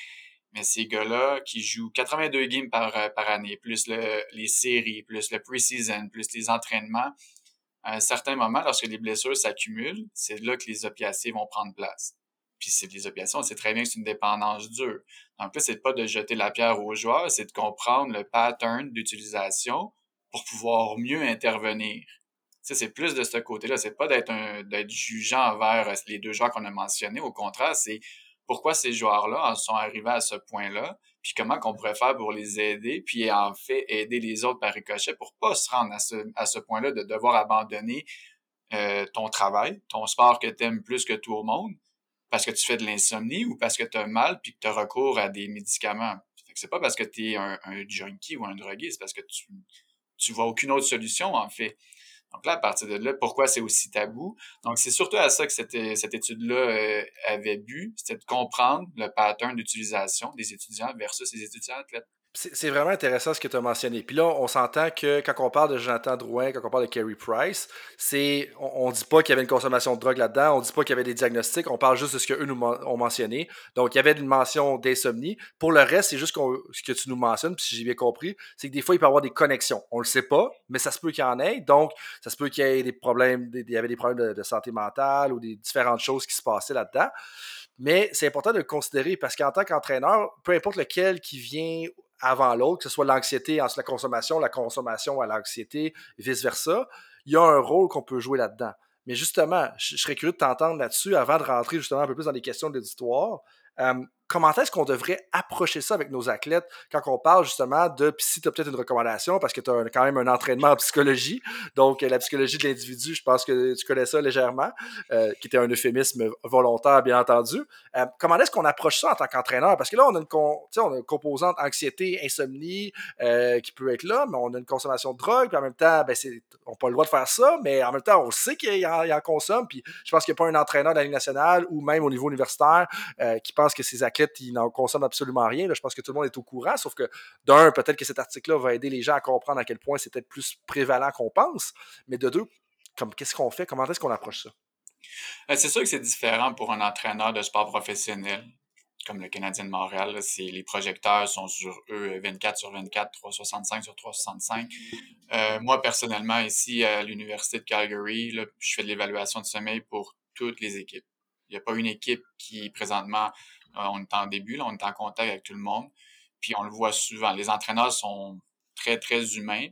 Mais ces gars-là qui jouent 82 games par, par année, plus le, les séries, plus le pre-season, plus les entraînements, à un certain moment, lorsque les blessures s'accumulent, c'est là que les opiacés vont prendre place. Puis c'est les opiacés, on sait très bien que c'est une dépendance dure. Donc là, c'est pas de jeter la pierre aux joueurs, c'est de comprendre le pattern d'utilisation pour pouvoir mieux intervenir. Tu c'est plus de ce côté-là. C'est pas d'être d'être jugeant envers les deux joueurs qu'on a mentionnés. Au contraire, c'est pourquoi ces joueurs-là sont arrivés à ce point-là, puis comment qu'on pourrait faire pour les aider, puis en fait aider les autres par ricochet pour pas se rendre à ce, à ce point-là de devoir abandonner euh, ton travail, ton sport que tu aimes plus que tout le monde, parce que tu fais de l'insomnie ou parce que tu as mal puis que tu recours à des médicaments? C'est pas parce que tu es un, un, junkie ou un drogué, c'est parce que tu tu vois aucune autre solution en fait. Donc là, à partir de là, pourquoi c'est aussi tabou? Donc, c'est surtout à ça que cette, cette étude-là euh, avait bu, c'était de comprendre le pattern d'utilisation des étudiants versus les étudiants athlètes. C'est vraiment intéressant ce que tu as mentionné. Puis là, on s'entend que quand on parle de Jonathan Drouin, quand on parle de Kerry Price, c'est on, dit pas qu'il y avait une consommation de drogue là-dedans, on dit pas qu'il y avait des diagnostics, on parle juste de ce qu'eux nous ont mentionné. Donc, il y avait une mention d'insomnie. Pour le reste, c'est juste ce que tu nous mentionnes, puis si j'ai bien compris, c'est que des fois, il peut y avoir des connexions. On le sait pas, mais ça se peut qu'il y en ait. Donc, ça se peut qu'il y ait des problèmes, il y avait des problèmes de santé mentale ou des différentes choses qui se passaient là-dedans. Mais c'est important de le considérer parce qu'en tant qu'entraîneur, peu importe lequel qui vient avant l'autre, que ce soit l'anxiété entre la consommation, la consommation à l'anxiété, vice-versa, il y a un rôle qu'on peut jouer là-dedans. Mais justement, je, serais curieux de t'entendre là-dessus avant de rentrer justement un peu plus dans les questions de l'histoire. Euh, comment est-ce qu'on devrait approcher ça avec nos athlètes quand on parle justement de, puis si tu as peut-être une recommandation, parce que tu as quand même un entraînement en psychologie, donc la psychologie de l'individu, je pense que tu connais ça légèrement, euh, qui était un euphémisme volontaire, bien entendu. Euh, comment est-ce qu'on approche ça en tant qu'entraîneur? Parce que là, on a une, on a une composante anxiété, insomnie euh, qui peut être là, mais on a une consommation de drogue, puis en même temps, ben, on n'a pas le droit de faire ça, mais en même temps, on sait qu'il en, en, consomme, puis je pense qu'il n'y a pas un entraîneur de la Ligue nationale ou même au niveau universitaire qui pense que ses athlètes ils n'en consomment absolument rien. je pense que tout le monde est au courant, sauf que d'un, peut-être que cet article-là va aider les gens à comprendre à quel point c'est peut-être plus prévalent qu'on pense, mais de deux, comme qu'est-ce qu'on fait, comment est-ce qu'on approche ça? Euh, c'est sûr que c'est différent pour un entraîneur de sport professionnel, comme le Canadien de Montréal. les projecteurs sont sur eux 24 sur 24, 365 sur 365. Euh, moi, personnellement, ici à l'Université de Calgary, je fais de l'évaluation de sommeil pour toutes les équipes. Il n'y a pas une équipe qui, présentement, euh, on est en début, là, on est en contact avec tout le monde. Puis on le voit souvent. Les entraîneurs sont très, très humains.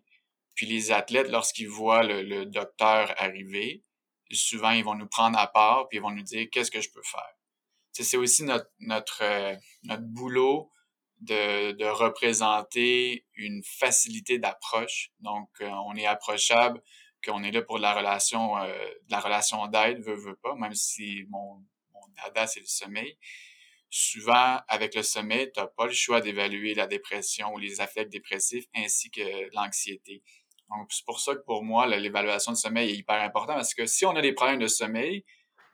Puis les athlètes, lorsqu'ils voient le, docteur arriver, souvent, ils vont nous prendre à part, puis ils vont nous dire qu'est-ce que je peux faire? c'est aussi notre, notre, euh, notre boulot de, de, représenter une facilité d'approche. Donc, euh, on est approchable, qu'on est là pour la relation, la relation d'aide, veut, veut pas, même si mon, mon dada, c'est le sommeil souvent, avec le sommeil, tu n'as pas le choix d'évaluer la dépression ou les affects dépressifs ainsi que l'anxiété. Donc, c'est pour ça que pour moi, l'évaluation de sommeil est hyper importante parce que si on a des problèmes de sommeil,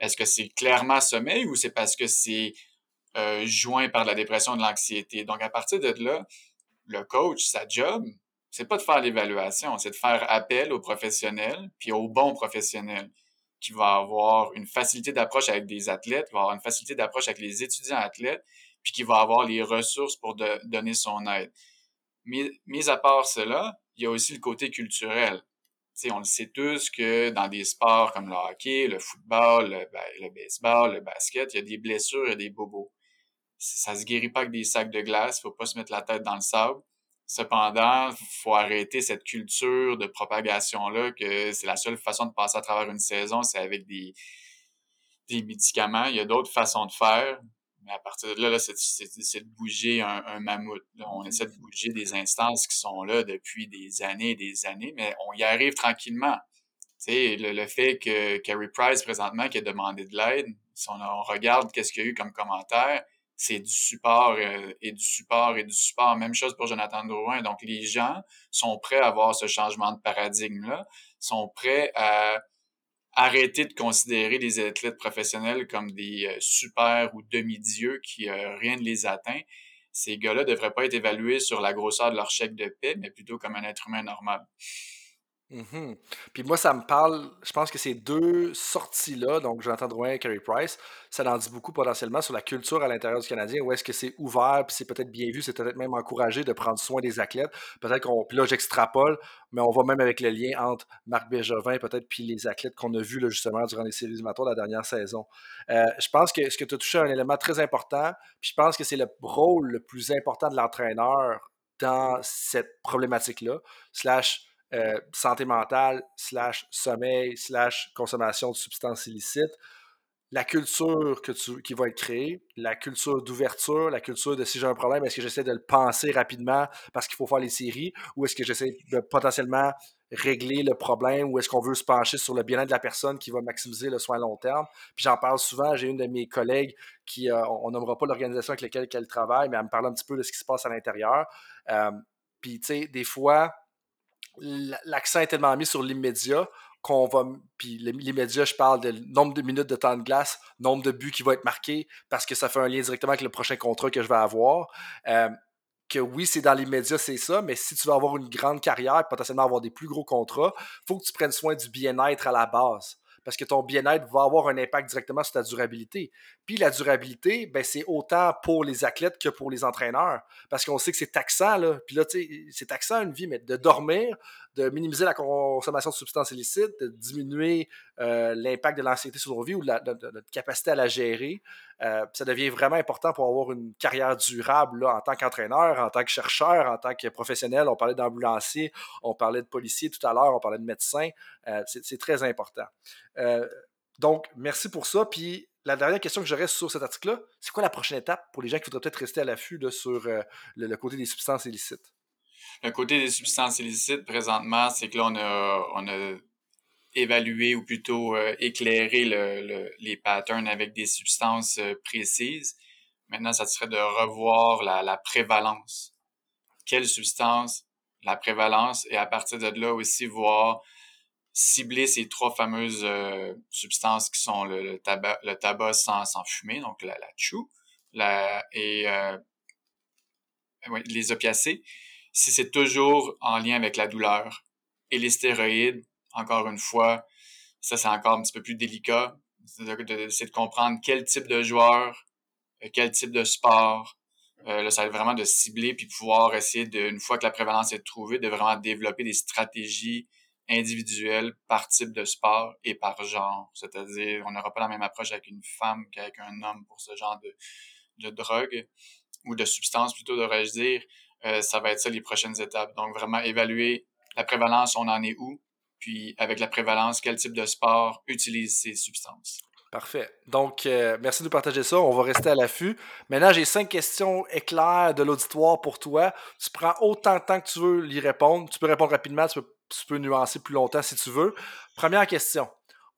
est-ce que c'est clairement sommeil ou c'est parce que c'est euh, joint par la dépression et de l'anxiété? Donc, à partir de là, le coach, sa job, c'est pas de faire l'évaluation, c'est de faire appel aux professionnels puis aux bons professionnels qui va avoir une facilité d'approche avec des athlètes, qui va avoir une facilité d'approche avec les étudiants athlètes, puis qui va avoir les ressources pour donner son aide. Mais, mis à part cela, il y a aussi le côté culturel. sais, on le sait tous que dans des sports comme le hockey, le football, le, baseball, le basket, il y a des blessures et des bobos. Ça se guérit pas avec des sacs de glace, faut pas se mettre la tête dans le sable. Cependant, il faut arrêter cette culture de propagation-là, que c'est la seule façon de passer à travers une saison, c'est avec des, des médicaments. Il y a d'autres façons de faire, mais à partir de là, là c'est de bouger un, mammouth. on essaie de bouger des instances qui sont là depuis des années et des années, mais on y arrive tranquillement. Le, le fait que Carrie Price, présentement, qui a demandé de l'aide, si on, regarde qu'est-ce qu'il y a eu comme commentaire, c'est du support euh, et du support et du support. Même chose pour Jonathan Drouin. Donc, les gens sont prêts à avoir ce changement de paradigme-là, sont prêts à arrêter de considérer les athlètes professionnels comme des euh, super ou demi-dieux qui euh, rien ne les atteint. Ces gars-là devraient pas être évalués sur la grosseur de leur chèque de paix, mais plutôt comme un être humain normal. Mmh Puis moi, ça me parle, je pense que ces deux sorties-là, donc Jonathan Drouin et Carey Price, ça en dit beaucoup potentiellement sur la culture à l'intérieur du Canadien, où est-ce que c'est ouvert, puis c'est peut-être bien vu, c'est peut-être même encouragé de prendre soin des athlètes. Peut-être qu'on, puis là j'extrapole, mais on voit même avec le lien entre Marc Bergevin, peut-être, puis les athlètes qu'on a vus justement durant les séries éliminatoires de la dernière saison. Euh, je pense que ce que tu as touché à un élément très important, puis je pense que c'est le rôle le plus important de l'entraîneur dans cette problématique-là, slash euh, santé mentale, slash sommeil, slash consommation de substances illicites, la culture que tu, qui va être créée, la culture d'ouverture, la culture de si j'ai un problème, est-ce que j'essaie de le penser rapidement parce qu'il faut faire les séries ou est-ce que j'essaie de potentiellement régler le problème ou est-ce qu'on veut se pencher sur le bien-être de la personne qui va maximiser le soin à long terme? Puis j'en parle souvent, j'ai une de mes collègues qui, euh, on nommera pas l'organisation avec laquelle elle travaille, mais elle me parle un petit peu de ce qui se passe à l'intérieur. Euh, puis tu sais, des fois, l'accent est tellement mis sur l'immédiat qu'on va. Puis l'immédiat, je parle de nombre de minutes de temps de glace, nombre de buts qui vont être marqués, parce que ça fait un lien directement avec le prochain contrat que je vais avoir. Euh, que oui, c'est dans l'immédiat, c'est ça, mais si tu veux avoir une grande carrière, potentiellement avoir des plus gros contrats, faut que tu prennes soin du bien-être à la base parce que ton bien-être va avoir un impact directement sur ta durabilité. Puis la durabilité, ben, c'est autant pour les athlètes que pour les entraîneurs, parce qu'on sait que c'est taxant, là. Puis là, c'est taxant une vie, mais de dormir, de minimiser la consommation de substances illicites, de diminuer euh, l'impact de l'anxiété sur nos vies ou de, notre capacité à la gérer. Euh, ça devient vraiment important pour avoir une carrière durable en tant qu'entraîneur, en tant que chercheur, en tant que professionnel. On parlait d'ambulancier, on parlait de policier tout à l'heure, on parlait de médecin. Euh, c'est très important. donc, merci pour ça. Puis la dernière question que j'aurais sur cet article-là, c'est quoi la prochaine étape pour les gens qui voudraient peut-être rester à l'affût sur le côté des substances illicites? Le côté des substances illicites, présentement, c'est que là, on a, évalué ou plutôt euh, éclairé le, les patterns avec des substances euh, précises. Maintenant, ça serait de revoir la, la prévalence. Quelle substance, la prévalence, et à partir de là aussi voir cibler ces trois fameuses euh, substances qui sont le, tabac, le tabac sans, sans fumer, donc la, la chou, la, et les opiacés, si c'est toujours en lien avec la douleur. Et les stéroïdes, encore une fois, ça c'est encore un petit peu plus délicat. C'est de, comprendre quel type de joueur, euh, quel type de sport. Euh, là, ça va vraiment de cibler puis pouvoir essayer de, une fois que la prévalence est trouvée, de vraiment développer des stratégies individuelles par type de sport et par genre. C'est-à-dire, on n'aura pas la même approche avec une femme qu'avec un homme pour ce genre de, de drogue ou de substance, plutôt devrais-je dire. Euh, ça va être ça les prochaines étapes. Donc, vraiment évaluer la prévalence, on en est où, puis avec la prévalence, quel type de sport utilise ces substances. Parfait. Donc, euh, merci de partager ça. On va rester à l'affût. Maintenant, j'ai cinq questions éclairs de l'auditoire pour toi. Tu prends autant de temps que tu veux y répondre. Tu peux répondre rapidement, tu peux, tu peux nuancer plus longtemps si tu veux. Première question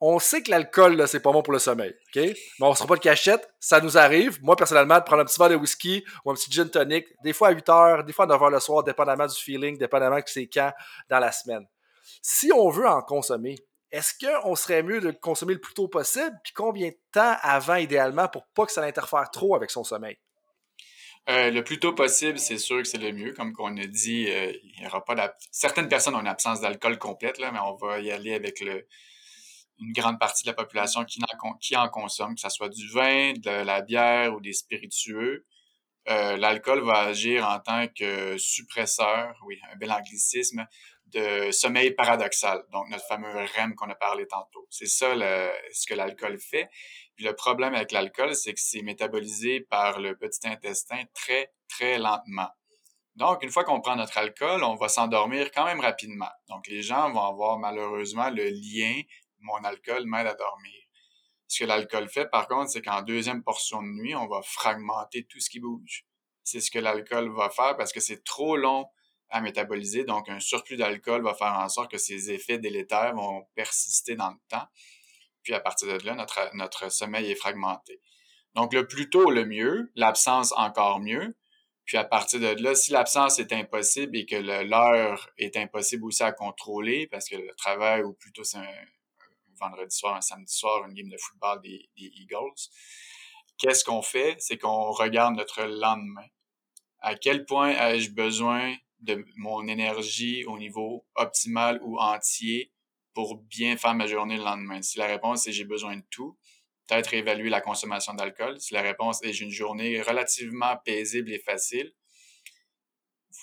on sait que l'alcool, c'est pas bon pour le sommeil, OK? Mais on ne sera pas de cachette, ça nous arrive, moi personnellement, de prendre un petit verre de whisky ou un petit gin tonic, des fois à 8 heures, des fois à 9 heures le soir, dépendamment du feeling, dépendamment que c'est quand dans la semaine. Si on veut en consommer, est-ce qu'on serait mieux de le consommer le plus tôt possible, puis combien de temps avant idéalement pour pas que ça interfère trop avec son sommeil? Euh, le plus tôt possible, c'est sûr que c'est le mieux. Comme on a dit, euh, il y aura pas Certaines personnes ont une absence d'alcool complète, là, mais on va y aller avec le, une grande partie de la population qui en, qui en consomme, que ce soit du vin, de la bière ou des spiritueux. Euh, l'alcool va agir en tant que suppresseur, oui, un bel anglicisme, de sommeil paradoxal, donc notre fameux REM qu'on a parlé tantôt. C'est ça ce que l'alcool fait. Puis le problème avec l'alcool, c'est que c'est métabolisé par le petit intestin très, très lentement. Donc, une fois qu'on prend notre alcool, on va s'endormir quand même rapidement. Donc, les gens vont avoir malheureusement le lien mon alcool m'aide à dormir. Ce que l'alcool fait, par contre, c'est qu'en deuxième portion de nuit, on va fragmenter tout ce qui bouge. C'est ce que l'alcool va faire parce que c'est trop long à métaboliser. Donc, un surplus d'alcool va faire en sorte que ces effets délétères vont persister dans le temps. Puis, à partir de là, notre, sommeil est fragmenté. Donc, le plus tôt, le mieux. L'absence, encore mieux. Puis, à partir de là, si l'absence est impossible et que l'heure est impossible aussi à contrôler, parce que le travail, ou plutôt c'est un, vendredi soir, un samedi soir, une game de football des, Eagles. Qu'est-ce qu'on fait? C'est qu'on regarde notre lendemain. À quel point ai-je besoin de mon énergie au niveau optimal ou entier pour bien faire ma journée le lendemain? Si la réponse est j'ai besoin de tout, peut-être évaluer la consommation d'alcool. Si la réponse est j'ai une journée relativement paisible et facile,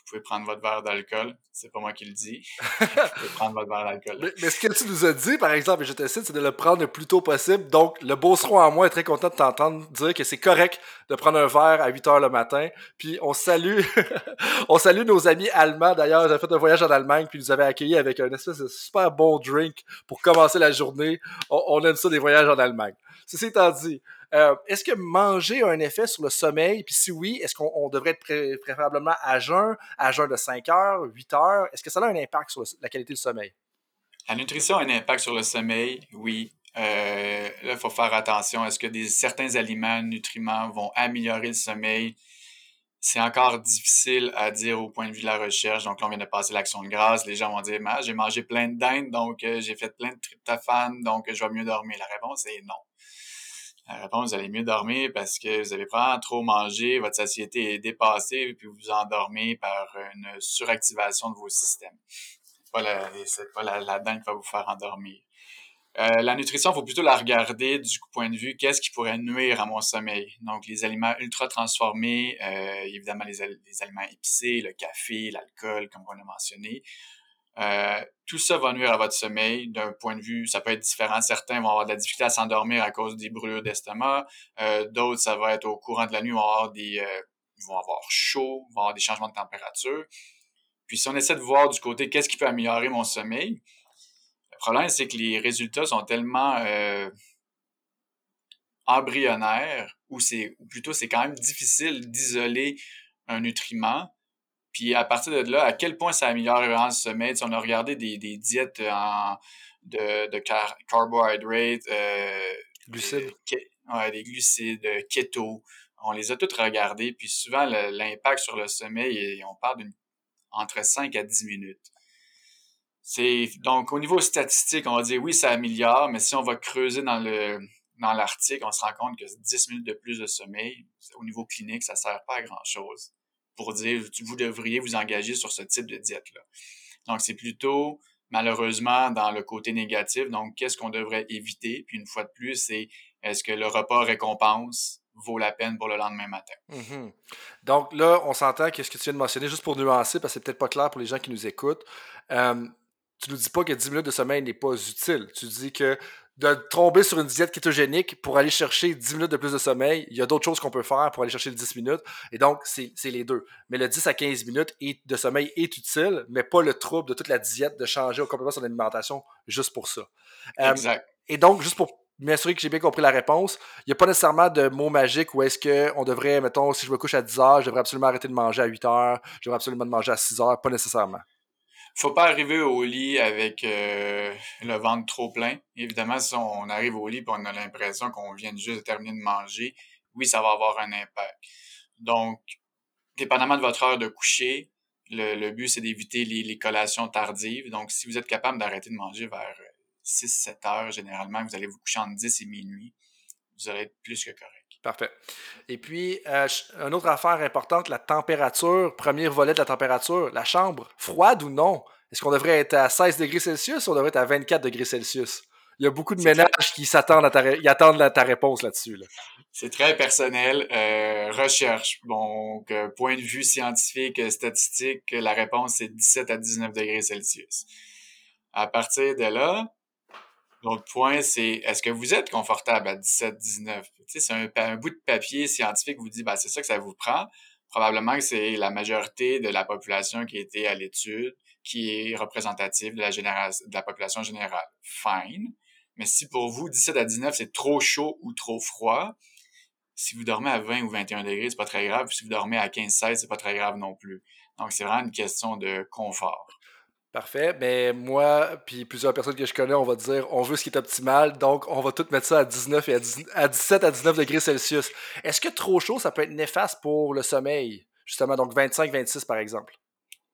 pouvez prendre votre verre d'alcool. C'est pas moi qui le dis. vous pouvez prendre votre verre d'alcool. Mais, mais, ce que tu nous as dit, par exemple, et je te cite, c'est de le prendre le plus tôt possible. Donc, le beauceron en moi est très content de t'entendre dire que c'est correct de prendre un verre à 8 heures le matin. Puis, on salue, on salue nos amis allemands. D'ailleurs, j'ai fait un voyage en Allemagne, puis ils nous avaient accueillis avec un espèce de super bon drink pour commencer la journée. On, on aime ça des voyages en Allemagne. Ceci étant dit, euh, est-ce que manger a un effet sur le sommeil? Puis si oui, est-ce qu'on devrait être préférablement à jeun, à jeun de 5 heures, 8 heures? Est-ce que ça a un impact sur la qualité du sommeil? La nutrition a un impact sur le sommeil, oui. Euh, là, il faut faire attention. Est-ce que certains aliments, nutriments vont améliorer le sommeil? C'est encore difficile à dire au point de vue de la recherche. Donc là, on vient de passer l'action de grâce. Les gens vont dire, j'ai mangé plein de dinde, donc euh, j'ai fait plein de tryptophane, donc je vais mieux dormir. La réponse est non. La réponse, vous allez mieux dormir parce que vous avez probablement trop mangé, votre satiété est dépassée, puis vous vous endormez par une suractivation de vos systèmes. C'est pas la, c'est pas la, qui va vous faire endormir. Euh, la nutrition, il faut plutôt la regarder du point de vue qu'est-ce qui pourrait nuire à mon sommeil? Donc, les aliments ultra transformés, euh, évidemment les, les, aliments épicés, le café, l'alcool, comme on a mentionné. Euh, tout ça va nuire à votre sommeil d'un point de vue, ça peut être différent. Certains vont avoir de la difficulté à s'endormir à cause des brûlures d'estomac. Euh, D'autres, ça va être au courant de la nuit, vont avoir des, euh, ils vont avoir chaud, vont avoir des changements de température. Puis si on essaie de voir du côté qu'est-ce qui peut améliorer mon sommeil, le problème c'est que les résultats sont tellement embryonnaires, ou c'est, ou plutôt c'est quand même difficile d'isoler un nutriment puis à partir de là, à quel point ça améliore vraiment le sommeil? on a regardé des, des diètes en, de, de car carbohydrates, euh, glucides. ouais, des glucides, keto. On les a toutes regardées. Puis souvent, l'impact sur le sommeil, on parle d'une entre 5 à 10 minutes. C'est donc au niveau statistique, on va dire oui, ça améliore, mais si on va creuser dans le dans l'article, on se rend compte que 10 minutes de plus de sommeil, au niveau clinique, ça sert pas à grand chose pour dire vous devriez vous engager sur ce type de diète-là. Donc, c'est plutôt malheureusement dans le côté négatif. Donc, qu'est-ce qu'on devrait éviter? Puis une fois de plus, c'est est-ce que le repas récompense vaut la peine pour le lendemain matin? Mm-hmm. Donc là, on s'entend qu'est-ce que tu viens de mentionner, juste pour nuancer, parce que c'est peut-être pas clair pour les gens qui nous écoutent. Euh, tu nous dis pas que 10 minutes de sommeil n'est pas utile. Tu dis que de tomber sur une diète kétogénique pour aller chercher 10 minutes de plus de sommeil, il y a d'autres choses qu'on peut faire pour aller chercher les 10 minutes. Et donc, c'est les deux. Mais le 10 à 15 minutes de sommeil est utile, mais pas le trouble de toute la diète de changer complètement son alimentation juste pour ça. Euh, exact. et donc, juste pour m'assurer que j'ai bien compris la réponse, il n'y a pas nécessairement de mot magique où est-ce qu'on devrait, mettons, si je me couche à 10 heures, je devrais absolument arrêter de manger à 8 heures, je devrais absolument manger à 6 heures, pas nécessairement faut pas arriver au lit avec euh, le ventre trop plein. Évidemment, si on arrive au lit et on a l'impression qu'on vient juste de terminer de manger, oui, ça va avoir un impact. Donc, dépendamment de votre heure de coucher, le, but, c'est d'éviter les, les, collations tardives. Donc, si vous êtes capable d'arrêter de manger vers 6-7 euh, heures, généralement, vous allez vous coucher entre 10 et minuit, vous allez être plus que correct. Parfait. Et puis, euh, une autre affaire importante, la température, premier volet de la température, la chambre, froide ou non? Est-ce qu'on devrait être à 16 degrés Celsius ou on devrait être à 24 degrés Celsius? Il y a beaucoup de ménages qui s'attendent à ta, attendent ta réponse là-dessus. C'est très personnel. Euh, recherche. Donc, euh, point de vue scientifique, statistique, la réponse c'est 17 à 19 degrés Celsius. À partir de là, L'autre point, c'est est-ce que vous êtes confortable à 17, 19? c'est un, bout de papier scientifique vous dit ben, c'est ça que ça vous prend. Probablement que c'est la majorité de la population qui été à l'étude qui est représentative de la, de la population générale. Fine. Mais si pour vous, 17 à 19, c'est trop chaud ou trop froid, si vous dormez à 20 ou 21 degrés, c'est pas très grave. Si vous dormez à 15, 16, c'est pas très grave non plus. Donc, c'est vraiment une question de confort. Parfait. Mais moi, puis plusieurs personnes que je connais, on va dire on veut ce qui est optimal, donc on va tout mettre ça à 19 et à, 17 à 19 degrés Celsius. Est-ce que trop chaud, ça peut être néfaste pour le sommeil? Justement, donc 25-26 par exemple.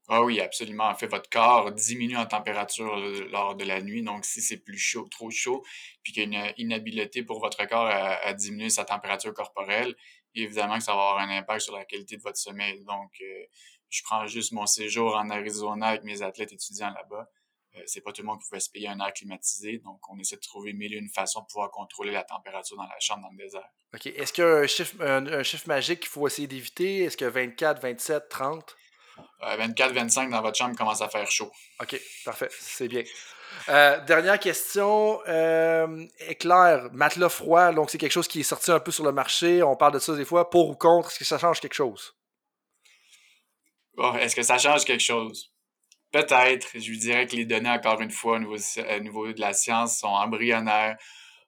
Ah oui, absolument. En fait, votre corps diminue en température lors de la nuit. Donc, si c'est plus chaud, trop chaud, puis qu'il y a une inhabileté pour votre corps à, diminuer sa température corporelle, évidemment que ça va avoir un impact sur la qualité de votre sommeil. Donc, euh, je prends juste mon séjour en Arizona avec mes athlètes étudiants là-bas. Euh, c'est pas tout le monde qui pouvait se payer un air climatisé, donc on essaie de trouver mille et une façons de pouvoir contrôler la température dans la chambre dans le désert. OK. Est-ce qu'il y a un chiffre, un, chiffre magique qu'il faut essayer d'éviter? Est-ce que 24, 27, 30? 24-25 dans votre chambre commence à faire chaud. OK, parfait. C'est bien. dernière question. éclair, matelas froid, donc c'est quelque chose qui est sorti un peu sur le marché. On parle de ça des fois. Pour ou contre, est-ce que ça change quelque chose? Est-ce que ça change quelque chose? Peut-être. Je vous dirais que les données, encore une fois, au niveau, de la science, sont embryonnaires.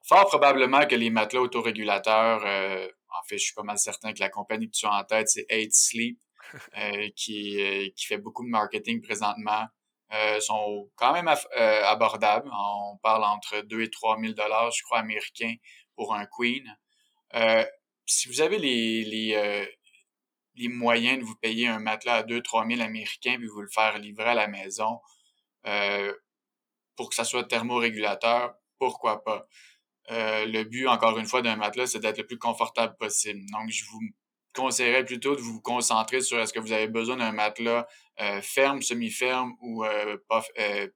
Fort probablement que les matelas autorégulateurs, euh, en fait, je suis pas mal certain que la compagnie que tu as en tête, c'est 8 Sleep, euh, qui, euh, qui fait beaucoup de marketing présentement, sont quand même abordables. On parle entre 2 et 3 000 dollars, je crois, américains pour un Queen. si vous avez les, les, les moyens de vous payer un matelas à 2-3 000 américains puis vous le faire livrer à la maison euh, pour que ça soit thermorégulateur, pourquoi pas? Euh, le but, encore une fois, d'un matelas, c'est d'être le plus confortable possible. Donc, je vous conseillerais plutôt de vous concentrer sur est-ce que vous avez besoin d'un matelas euh, ferme, semi-ferme ou pas,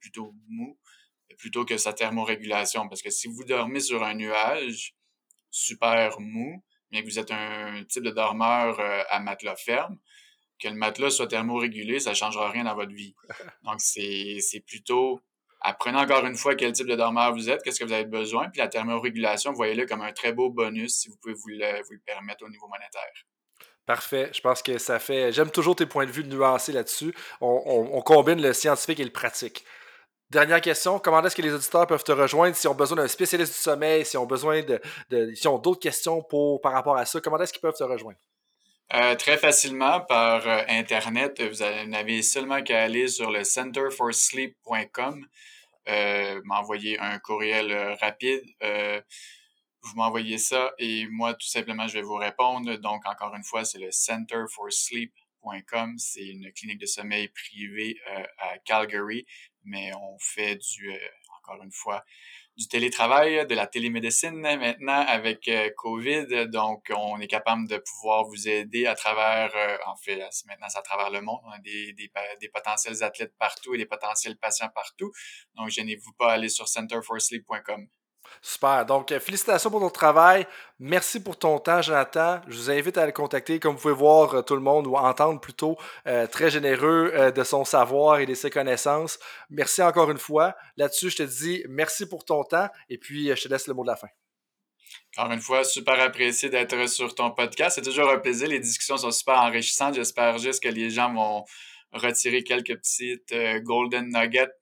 plutôt mou, plutôt que sa thermorégulation. Parce que si vous dormez sur un nuage super mou, bien que vous êtes un type de dormeur euh, à matelas ferme, que le matelas soit thermorégulé, ça ne changera rien dans votre vie. Donc, c'est plutôt apprenez encore une fois quel type de dormeur vous êtes, qu'est-ce que vous avez besoin, puis la thermorégulation, voyez-le comme un très beau bonus si vous pouvez vous le, vous le permettre au niveau monétaire. Parfait. Je pense que ça fait. J'aime toujours tes points de vue nuancés là-dessus. On, on, combine le scientifique et le pratique. Dernière question, comment est-ce que les auditeurs peuvent te rejoindre s'ils ont besoin d'un spécialiste du sommeil, s'ils ont besoin de, de ont d'autres questions par rapport à ça, comment est-ce qu'ils peuvent te rejoindre? Euh, très facilement par euh, Internet. Vous n'avez seulement qu'à aller sur le centerforsleep.com, euh, m'envoyer un courriel euh, rapide. vous m'envoyez ça et moi, tout simplement, je vais vous répondre. Donc, encore une fois, c'est le centerforsleep.com. C'est une clinique de sommeil privée à Calgary mais on fait du, euh, encore une fois, du télétravail, de la télémédecine maintenant avec euh, COVID. Donc, on est capable de pouvoir vous aider à travers, euh, en fait, maintenant, c'est à travers le monde. Des, des, des, potentiels athlètes partout et des potentiels patients partout. Donc, gênez-vous pas à aller sur centerforsleep.com. Super. Donc, euh, félicitations pour ton travail. Merci pour ton temps, Jonathan. Je vous invite à le contacter. Comme vous pouvez voir, euh, tout le monde, ou entendre plutôt, euh, très généreux de son savoir et de ses connaissances. Merci encore une fois. Là-dessus, je te dis merci pour ton temps et puis je te laisse le mot de la fin. Encore une fois, super apprécié d'être sur ton podcast. C'est toujours un plaisir. Les discussions sont super enrichissantes. J'espère juste que les gens vont retirer quelques petites golden nuggets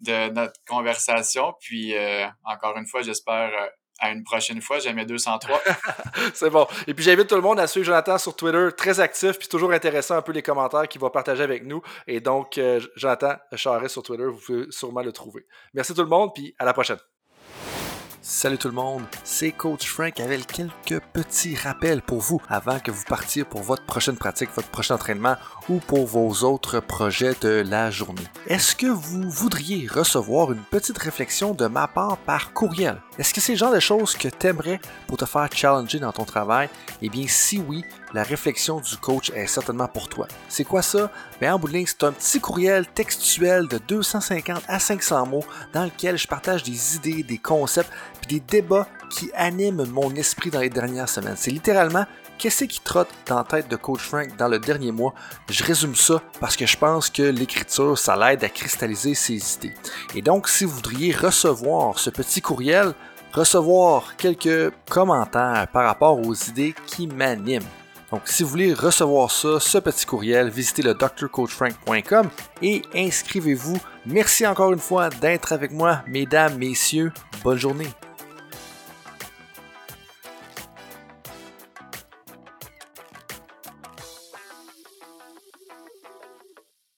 de notre conversation. Puis, euh, encore une fois, j'espère euh, à une prochaine fois. Jamais 203. c'est bon. Et puis, j'invite tout le monde à suivre Jonathan sur Twitter, très actif, puis toujours intéressant un peu les commentaires qu'il va partager avec nous. Et donc, euh, Jonathan Charest sur Twitter, vous pouvez sûrement le trouver. Merci tout le monde, puis à la prochaine. Salut tout le monde, c'est Coach Frank avec quelques petits rappels pour vous avant que vous partiez pour votre prochaine pratique, votre prochain entraînement ou pour vos autres projets de la journée. Est-ce que vous voudriez recevoir une petite réflexion de ma part par courriel? Est-ce que c'est le genre de choses que tu aimerais pour te faire challenger dans ton travail? Eh bien, si oui, la réflexion du coach est certainement pour toi. C'est quoi ça? Bien, en bout de ligne, c'est un petit courriel textuel de 250 à 500 mots dans lequel je partage des idées, des concepts, puis des débats qui animent mon esprit dans les dernières semaines. C'est littéralement qu'est-ce qui trotte dans tête de Coach Frank dans le dernier mois? Je résume ça parce que je pense que l'écriture, ça l'aide à cristalliser ses idées. Et donc, si vous voudriez recevoir ce petit courriel, recevoir quelques commentaires par rapport aux idées qui m'animent, donc, si vous voulez recevoir ça, ce petit courriel, visitez le drcoachfrank.com et inscrivez-vous. Merci encore une fois d'être avec moi, mesdames, messieurs. Bonne journée.